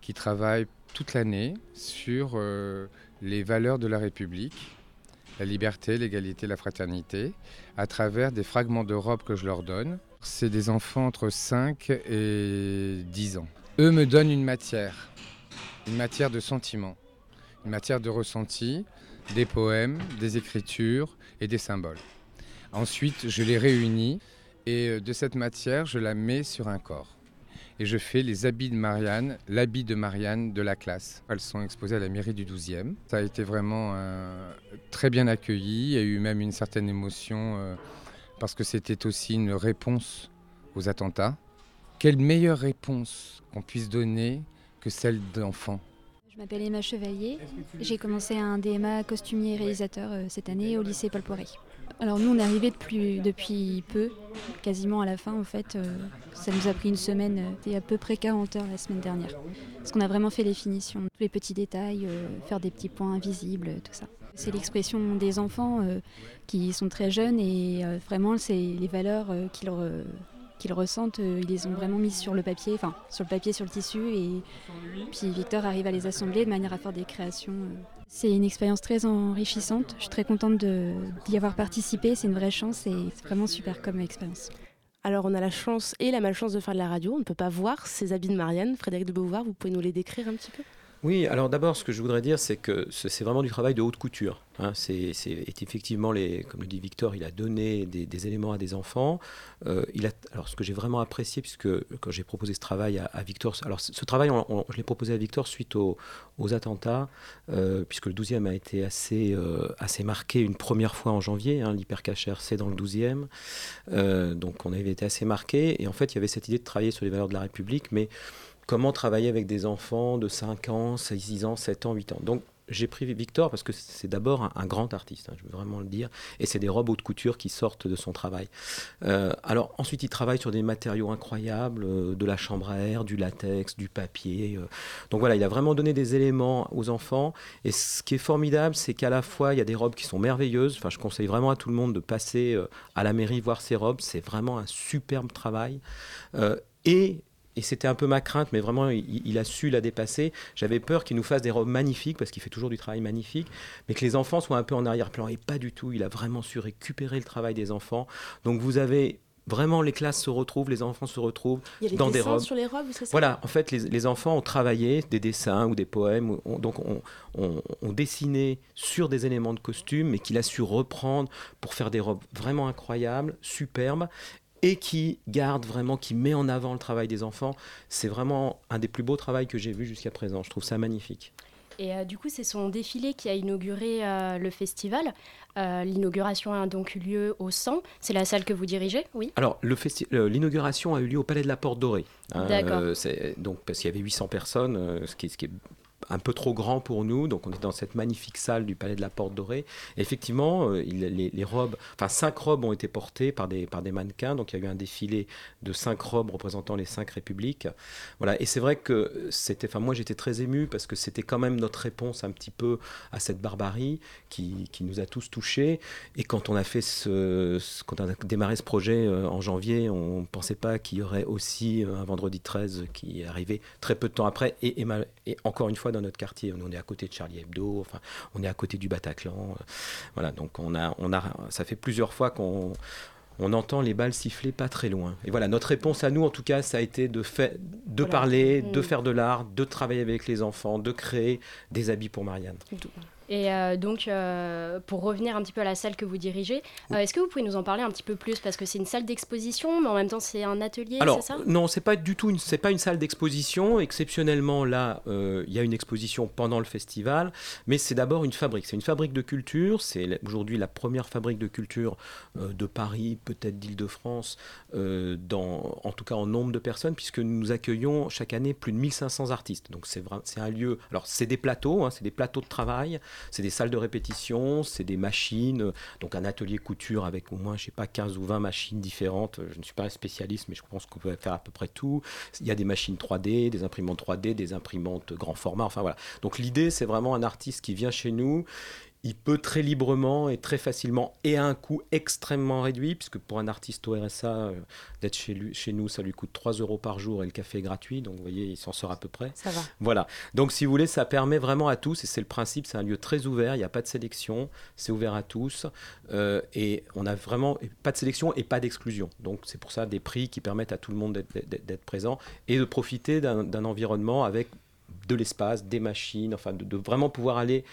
qui travaillent toute l'année sur euh, les valeurs de la République, la liberté, l'égalité, la fraternité, à travers des fragments de robe que je leur donne. C'est des enfants entre 5 et 10 ans. Eux me donnent une matière, une matière de sentiment, une matière de ressenti, des poèmes, des écritures et des symboles. Ensuite, je les réunis et euh, de cette matière, je la mets sur un corps et je fais les habits de Marianne, l'habit de Marianne de la classe. Elles sont exposées à la mairie du 12e. Ça a été vraiment euh, très bien accueilli. Il y a eu même une certaine émotion euh, parce que c'était aussi une réponse aux attentats. Quelle meilleure réponse qu'on puisse donner que celle d'enfants Je m'appelle Emma Chevalier. J'ai commencé un DMA costumier réalisateur euh, cette année au lycée Paul Poiret. Alors nous on est arrivés depuis, peu, quasiment à la fin en fait. euh, ça nous a pris une semaine, euh, c'était à peu près 40 heures la semaine dernière. Parce qu'on a vraiment fait les finitions, tous les petits détails, euh, faire des petits points invisibles, euh, tout ça. C'est l'expression des enfants euh, qui sont très jeunes et euh, vraiment c'est les valeurs euh, qui leur, euh, qu'ils ressentent, euh, ils les ont vraiment mis sur le papier, enfin sur le papier, sur le tissu, et puis Victor arrive à les assembler de manière à faire des créations. C'est une expérience très enrichissante. Je suis très contente d'y avoir participé. C'est une vraie chance et c'est vraiment super comme expérience. Alors, on a la chance et la malchance de faire de la radio. On ne peut pas voir ces habits de Marianne. Frédéric de Beauvoir, vous pouvez nous les décrire un petit peu? Oui, alors d'abord, ce que je voudrais dire, c'est que ce- c'est vraiment du travail de haute couture. hein. C'est c'est- est effectivement, comme le dit Victor, il a donné des, éléments à des enfants. Euh, il a, alors, ce que j'ai vraiment apprécié, puisque quand j'ai proposé ce travail à, Victor, alors ce, travail, on- je l'ai proposé à Victor suite aux, attentats, euh, puisque le 12e a été assez, euh, assez marqué une première fois en janvier. Hein, L'hypercachère, c'est dans le 12e. Euh, donc, on avait été assez marqué. Et en fait, il y avait cette idée de travailler sur les valeurs de la République, mais comment travailler avec des enfants de 5 ans, 6 ans, 7 ans, 8 ans. Donc j'ai pris Victor parce que c'est d'abord un, grand artiste, hein, je veux vraiment le dire, et c'est des robes haute couture qui sortent de son travail. Euh, alors ensuite, il travaille sur des matériaux incroyables, euh, de la chambre à air, du latex, du papier. euh. Donc voilà, il a vraiment donné des éléments aux enfants. Et ce qui est formidable, c'est qu'à la fois, il y a des robes qui sont merveilleuses. Enfin, je conseille vraiment à tout le monde de passer à la mairie voir ces robes. C'est vraiment un superbe travail. Et et c'était un peu ma crainte, mais vraiment, il, il a su la dépasser. J'avais peur qu'il nous fasse des robes magnifiques, parce qu'il fait toujours du travail magnifique, mais que les enfants soient un peu en arrière-plan. Et pas du tout. Il a vraiment su récupérer le travail des enfants. Donc vous avez vraiment, les classes se retrouvent, les enfants se retrouvent Il y a des dans des dessins robes. sur les robes, c'est ça? Voilà, en fait, les, les enfants ont travaillé des dessins ou des poèmes, donc on, on- on dessiné sur des éléments de costume, mais qu'il a su reprendre pour faire des robes vraiment incroyables, superbes, et qui garde vraiment, qui met en avant le travail des enfants. C'est vraiment un des plus beaux travaux que j'ai vu jusqu'à présent. Je trouve ça magnifique. Et euh, du coup, c'est son défilé qui a inauguré euh, le festival. Euh, L'inauguration a donc eu lieu au 100. C'est la salle que vous dirigez, oui? Alors, l'inauguration a eu lieu au Palais de la Porte Dorée. hein, D'accord. donc, parce qu'il y avait 800 personnes, ce, qui, ce qui est un peu trop grand pour nous. Donc, on est dans cette magnifique salle du Palais de la Porte Dorée. Effectivement, euh, les, robes, enfin, cinq robes ont été portées par des, par des mannequins. Donc, il y a eu un défilé de cinq robes représentant les cinq républiques. Voilà. Et c'est vrai que c'était, enfin, moi, j'étais très ému parce que c'était quand même notre réponse un petit peu à cette barbarie qui, qui nous a tous touchés. Et quand on a fait ce, ce- quand a démarré ce projet euh, en janvier, on pensait pas qu'il y aurait aussi un vendredi 13 qui est arrivé très peu de temps après. Et, et et encore une fois, dans notre quartier, on est à côté de Charlie Hebdo, enfin, on est à côté du Bataclan. euh, voilà, donc on a, on a, ça fait plusieurs fois qu'on on entend les balles siffler pas très loin. Et voilà, notre réponse à nous, en tout cas, ça a été de, fait, de Voilà. parler, de Mm. faire de l'art, de travailler avec les enfants, de créer des habits pour Marianne. Et euh, donc, euh, pour revenir un petit peu à la salle que vous dirigez, euh, est-ce que vous pouvez nous en parler un petit peu plus? Parce que c'est une salle d'exposition, mais en même temps, c'est un atelier, c'est ça? non, c'est pas du tout une, c'est pas une salle d'exposition. Exceptionnellement, là, il y a une exposition pendant le festival, mais c'est d'abord une fabrique. C'est une fabrique de culture. C'est aujourd'hui la première fabrique de culture de Paris, peut-être d'Île-de-France, en tout cas en nombre de personnes, puisque nous accueillons chaque année plus de 1500 artistes. Donc c'est c'est un lieu. Alors c'est des plateaux, hein, c'est des plateaux de travail, c'est des salles de répétition, c'est des machines, donc un atelier couture avec au moins, je sais pas, 15 ou 20 machines différentes. Je ne suis pas un spécialiste, mais je pense qu'on peut faire à peu près tout. Il y a des machines 3D, des imprimantes 3D, des imprimantes grand format, enfin voilà. Donc l'idée, c'est vraiment un artiste qui vient chez nous. Il peut très librement et très facilement et à un coût extrêmement réduit, puisque pour un artiste au RSA, euh, d'être chez, lui, chez nous, ça lui coûte 3 euros par jour et le café est gratuit. Donc vous voyez, il s'en sort à peu près. Ça va. Voilà. Donc, si vous voulez, ça permet vraiment à tous, et c'est le principe, c'est un lieu très ouvert, il n'y a pas de sélection, c'est ouvert à tous, euh, et on a vraiment pas de sélection et pas d'exclusion. Donc, c'est pour ça des prix qui permettent à tout le monde d'être- d'être d'être présent et de profiter d'un d'un environnement avec de l'espace, des machines, enfin de, de vraiment pouvoir aller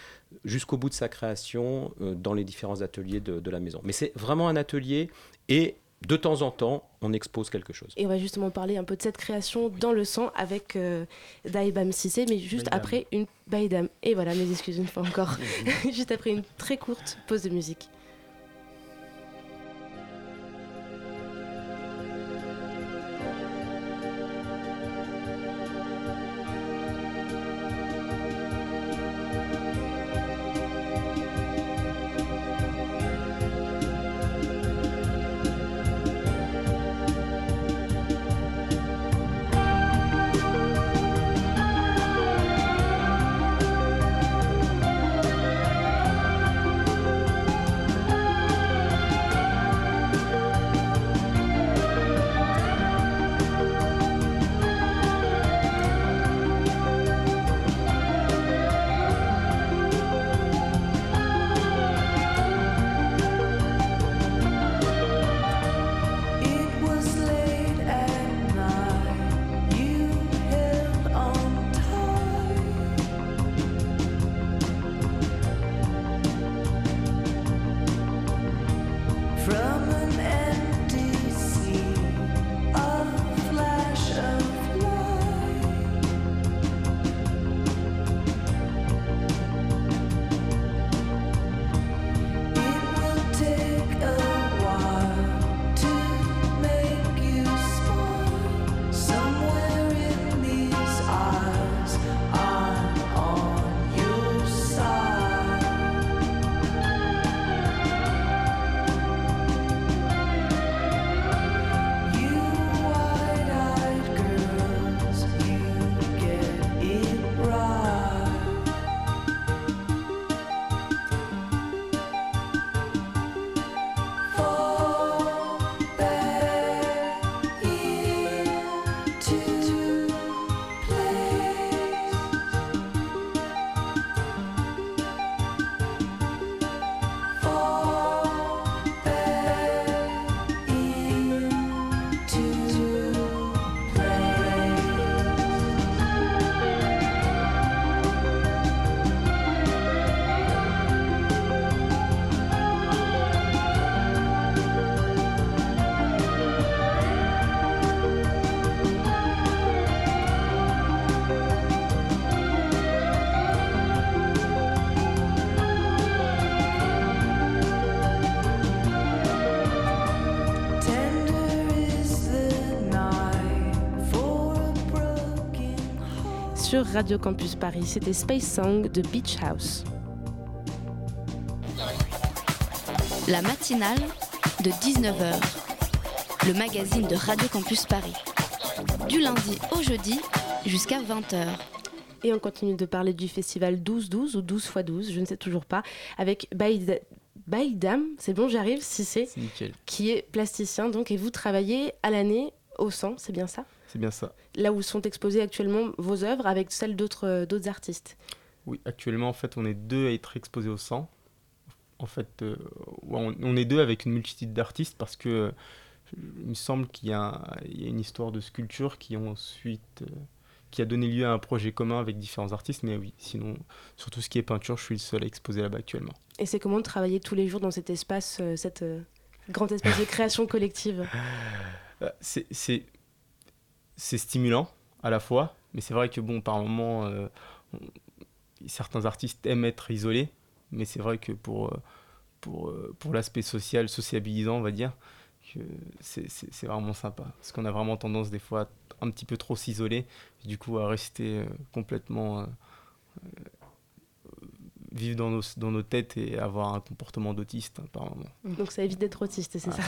jusqu'au bout de sa création euh, dans les différents ateliers de, de la maison. Mais c'est vraiment un atelier et de temps en temps, on expose quelque chose. Et on va justement parler un peu de cette création dans le sang avec euh, Daïbam Sissé, mais juste Baïdam. après une Baïdam. Et voilà, mes excuses une fois encore. juste après une très courte pause de musique. Sur Radio Campus Paris. C'était Space Song de Beach House. La matinale de 19h, le magazine de Radio Campus Paris. Du lundi au jeudi jusqu'à 20h. Et on continue de parler du festival 12-12 ou 12 x 12, je ne sais toujours pas, avec Baïd- Baïdam, c'est bon, j'arrive, si c'est, C'est nickel. qui est plasticien, donc, et vous travaillez à l'année au 100, c'est bien ça? C'est bien ça. Là où sont exposées actuellement vos œuvres avec celles d'autres euh, d'autres artistes. Oui, actuellement, en fait, on est deux à être exposés au 100. En fait, euh, on, on est deux avec une multitude d'artistes parce que euh, il me semble qu'il y, a y une histoire de sculpture qui ensuite euh, qui a donné lieu à un projet commun avec différents artistes. Mais oui, sinon, sur tout ce qui est peinture, je suis le seul à exposer là-bas actuellement. Et c'est comment de travailler tous les jours dans cet espace, cet euh, grand espace de création collective? C'est c'est stimulant à la fois, mais c'est vrai que bon, par moments, euh, certains artistes aiment être isolés, mais c'est vrai que pour euh, pour euh, pour l'aspect social, sociabilisant, on va dire, que c'est vraiment sympa, parce qu'on a vraiment tendance des fois à un petit peu trop s'isoler, du coup à rester complètement vivre dans nos, dans nos têtes et avoir un comportement d'autiste hein, par moment. Donc ça évite d'être autiste, c'est ça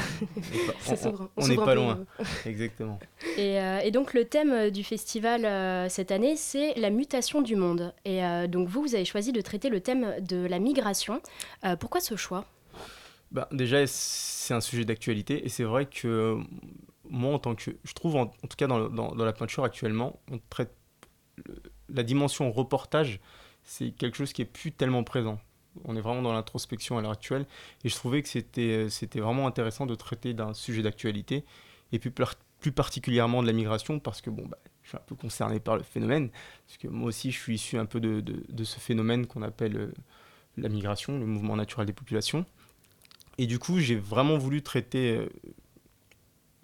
On Ça n'est pas loin, euh. exactement. Et, euh, et donc le thème euh, du festival euh, cette année, c'est la mutation du monde. Et euh, donc vous, vous avez choisi de traiter le thème de la migration. Euh, pourquoi ce choix? Bah, déjà, c'est un sujet d'actualité et c'est vrai que moi, en tant que. Je trouve, en, en tout cas dans, le- dans- dans la peinture actuellement, on traite le- la dimension reportage, c'est quelque chose qui est plus tellement présent. On est vraiment dans l'introspection à l'heure actuelle et je trouvais que c'était c'était vraiment intéressant de traiter d'un sujet d'actualité et plus, par- plus particulièrement de la migration parce que bon, bah, je suis un peu concerné par le phénomène, parce que moi aussi je suis issu un peu de, de- ce phénomène qu'on appelle euh, la migration, le mouvement naturel des populations. Et du coup, j'ai vraiment voulu traiter, euh,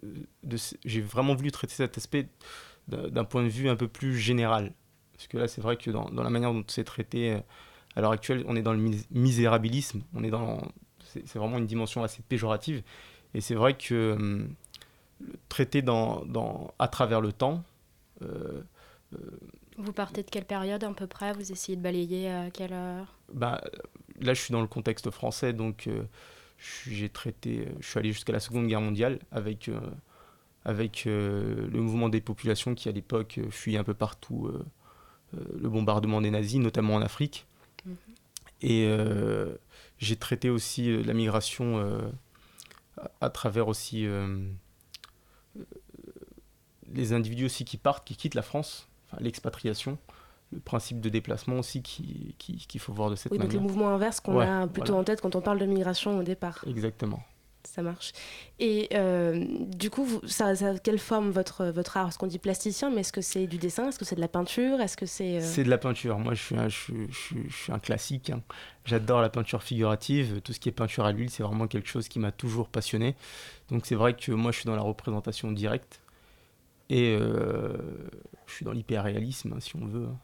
euh, de j'ai vraiment voulu traiter cet aspect d'un point de vue un peu plus général. Parce que là, c'est vrai que dans, dans la manière dont c'est traité euh, à l'heure actuelle, on est dans le mis- misérabilisme, on est dans, c'est vraiment une dimension assez péjorative. Et c'est vrai que hum, le traiter dans, dans, à travers le temps, euh, euh, Vous partez de quelle période à peu près? Vous essayez de balayer à quelle heure? Bah, là, je suis dans le contexte français, donc euh, je suis- j'ai traité, euh, je suis allé jusqu'à la Seconde Guerre mondiale avec, euh, avec euh, le mouvement des populations qui, à l'époque, euh, fuyait un peu partout euh, euh, le bombardement des nazis, notamment en Afrique. Mhm. Et euh, j'ai traité aussi euh, la migration euh, à, à travers aussi euh, euh, les individus aussi qui partent, qui quittent la France, enfin, l'expatriation, le principe de déplacement aussi qui- qui- qu'il faut voir de cette Oui, donc le mouvement inverse qu'on Ouais, a plutôt voilà. en tête quand on parle de migration au départ. Exactement. Ça marche. Et euh, du coup, quelle forme votre, votre art? Parce qu'on dit plasticien, mais est-ce que c'est du dessin? Est-ce que c'est de la peinture? Est-ce que c'est... euh, C'est de la peinture. Moi, je suis un classique. hein. J'adore la peinture figurative. Tout ce qui est peinture à l'huile, c'est vraiment quelque chose qui m'a toujours passionné. Donc, c'est vrai que moi, je suis dans la représentation directe. Et euh, je suis dans l'hyper-réalisme, hein, si on veut. hein.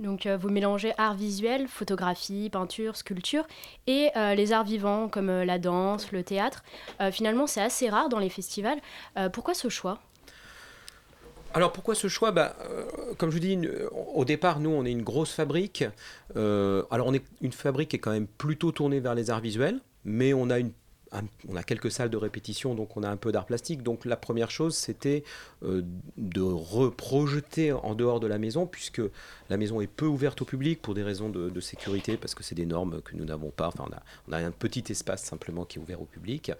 Donc euh, vous mélangez art visuel, photographie, peinture, sculpture et euh, les arts vivants comme euh, la danse, le théâtre. Finalement, c'est assez rare dans les festivals. Pourquoi ce choix? Alors pourquoi ce choix? Bah, Comme je vous dis, au départ, nous, on est une grosse fabrique. Alors on est une fabrique qui est quand même plutôt tournée vers les arts visuels, mais on a une un- on a quelques salles de répétition, donc on a un peu d'art plastique. Donc la première chose, c'était euh, de reprojeter en dehors de la maison, puisque la maison est peu ouverte au public pour des raisons de, sécurité, parce que c'est des normes que nous n'avons pas. Enfin, on a, un petit espace simplement qui est ouvert au public.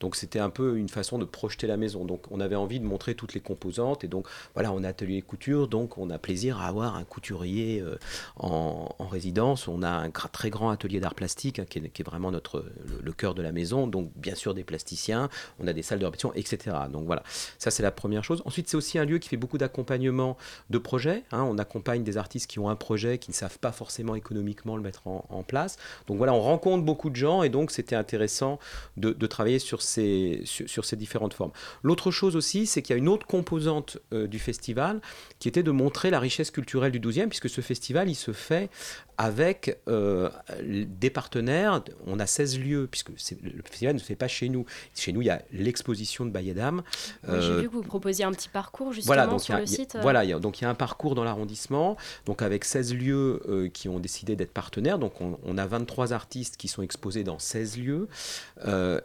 Donc c'était un peu une façon de projeter la maison. Donc on avait envie de montrer toutes les composantes. Et donc voilà, on a atelier couture, donc on a plaisir à avoir un couturier euh, en, en résidence. On a un très grand atelier d'art plastique hein, qui, est, qui est vraiment notre, le, le cœur de la maison. Donc bien sûr des plasticiens, on a des salles de répétition, etc. Donc voilà, ça c'est la première chose. Ensuite c'est aussi un lieu qui fait beaucoup d'accompagnement de projets. hein. On accompagne des artistes qui ont un projet, qui ne savent pas forcément économiquement le mettre en, place. Donc voilà, on rencontre beaucoup de gens et donc c'était intéressant de, travailler sur ces, sur ces différentes formes. L'autre chose aussi, c'est qu'il y a une autre composante euh, du festival qui était de montrer la richesse culturelle du 12e, puisque ce festival, il se fait avec euh, des partenaires. On a 16 lieux, puisque le festival ne se fait pas chez nous. Chez nous, il y a l'exposition de Bayedam. J'ai vu que vous proposiez un petit parcours justement sur le site. Voilà, donc il y a un parcours dans l'arrondissement, donc avec 16 lieux qui ont décidé d'être partenaires. Donc on, on, a 23 artistes qui sont exposés dans 16 lieux.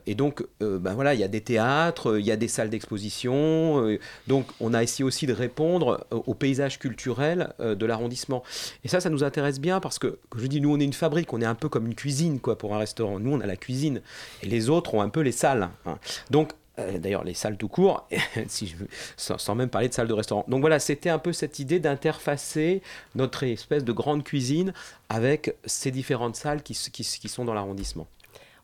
et donc, ben voilà, il y a des théâtres, il y a des salles d'exposition. donc on a essayé aussi de répondre au paysage culturel de l'arrondissement. Et ça, ça nous intéresse bien parce que, je dis, nous, on est une fabrique, on est un peu comme une cuisine, quoi, pour un restaurant. Nous, on a la cuisine, et les autres ont un peu les salles. Hein. Donc, euh, d'ailleurs les salles tout court, sans, même parler de salles de restaurant. Donc voilà, c'était un peu cette idée d'interfacer notre espèce de grande cuisine avec ces différentes salles qui sont dans l'arrondissement.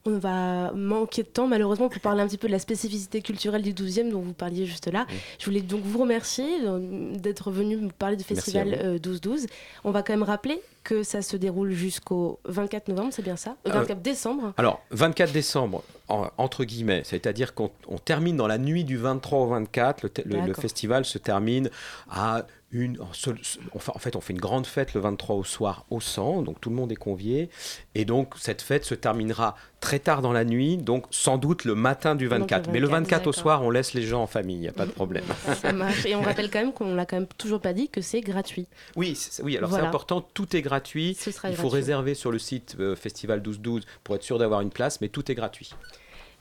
On va manquer de temps malheureusement pour parler un petit peu de la spécificité culturelle du 12e dont vous parliez juste là. Je voulais donc vous remercier euh, d'être venu me parler du festival 12-12. Euh, On va quand même rappeler que ça se déroule jusqu'au 24 novembre, c'est bien ça? 24 euh, décembre. Alors, 24 décembre, entre guillemets, c'est-à-dire qu'on termine dans la nuit du 23 au 24, le festival se termine à une, en fait, on fait une grande fête le 23 au soir au 100, donc tout le monde est convié. Et donc, cette fête se terminera très tard dans la nuit, donc sans doute le matin du 24. Mais le 24 au soir, on laisse les gens en famille, il n'y a pas de problème. Ça marche. Et on rappelle quand même qu'on l'a quand même toujours pas dit que c'est gratuit. Oui, oui alors c'est important, tout est gratuit. il faut réserver sur le site euh, Festival 1212 pour être sûr d'avoir une place, mais tout est gratuit.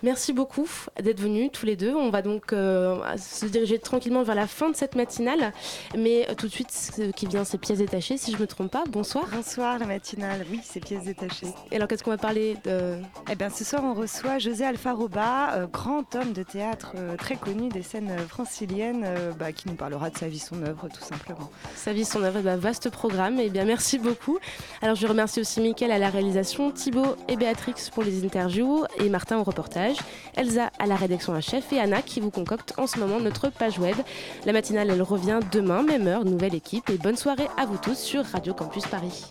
Merci beaucoup d'être venus tous les deux. On va donc euh, se diriger tranquillement vers la fin de cette matinale. Mais euh, tout de suite, ce qui vient, c'est pièces détachées, si je ne me trompe pas. Bonsoir. Bonsoir, la matinale. Oui, c'est pièces détachées. Et alors, qu'est-ce qu'on va parler de... Eh bien, ce soir, on reçoit José Alfaroba, euh, grand homme de théâtre très connu des scènes franciliennes, bah, qui nous parlera de sa vie, son œuvre, tout simplement. Sa vie, son œuvre, bah, vaste programme. Eh bien, merci beaucoup. Alors, je remercie aussi Mickaël à la réalisation, Thibaut et Béatrix pour les interviews et Martin au reportage. Elsa à la rédaction en chef et Anna qui vous concocte en ce moment notre page web. La matinale, elle revient demain, même heure, nouvelle équipe et bonne soirée à vous tous sur Radio Campus Paris.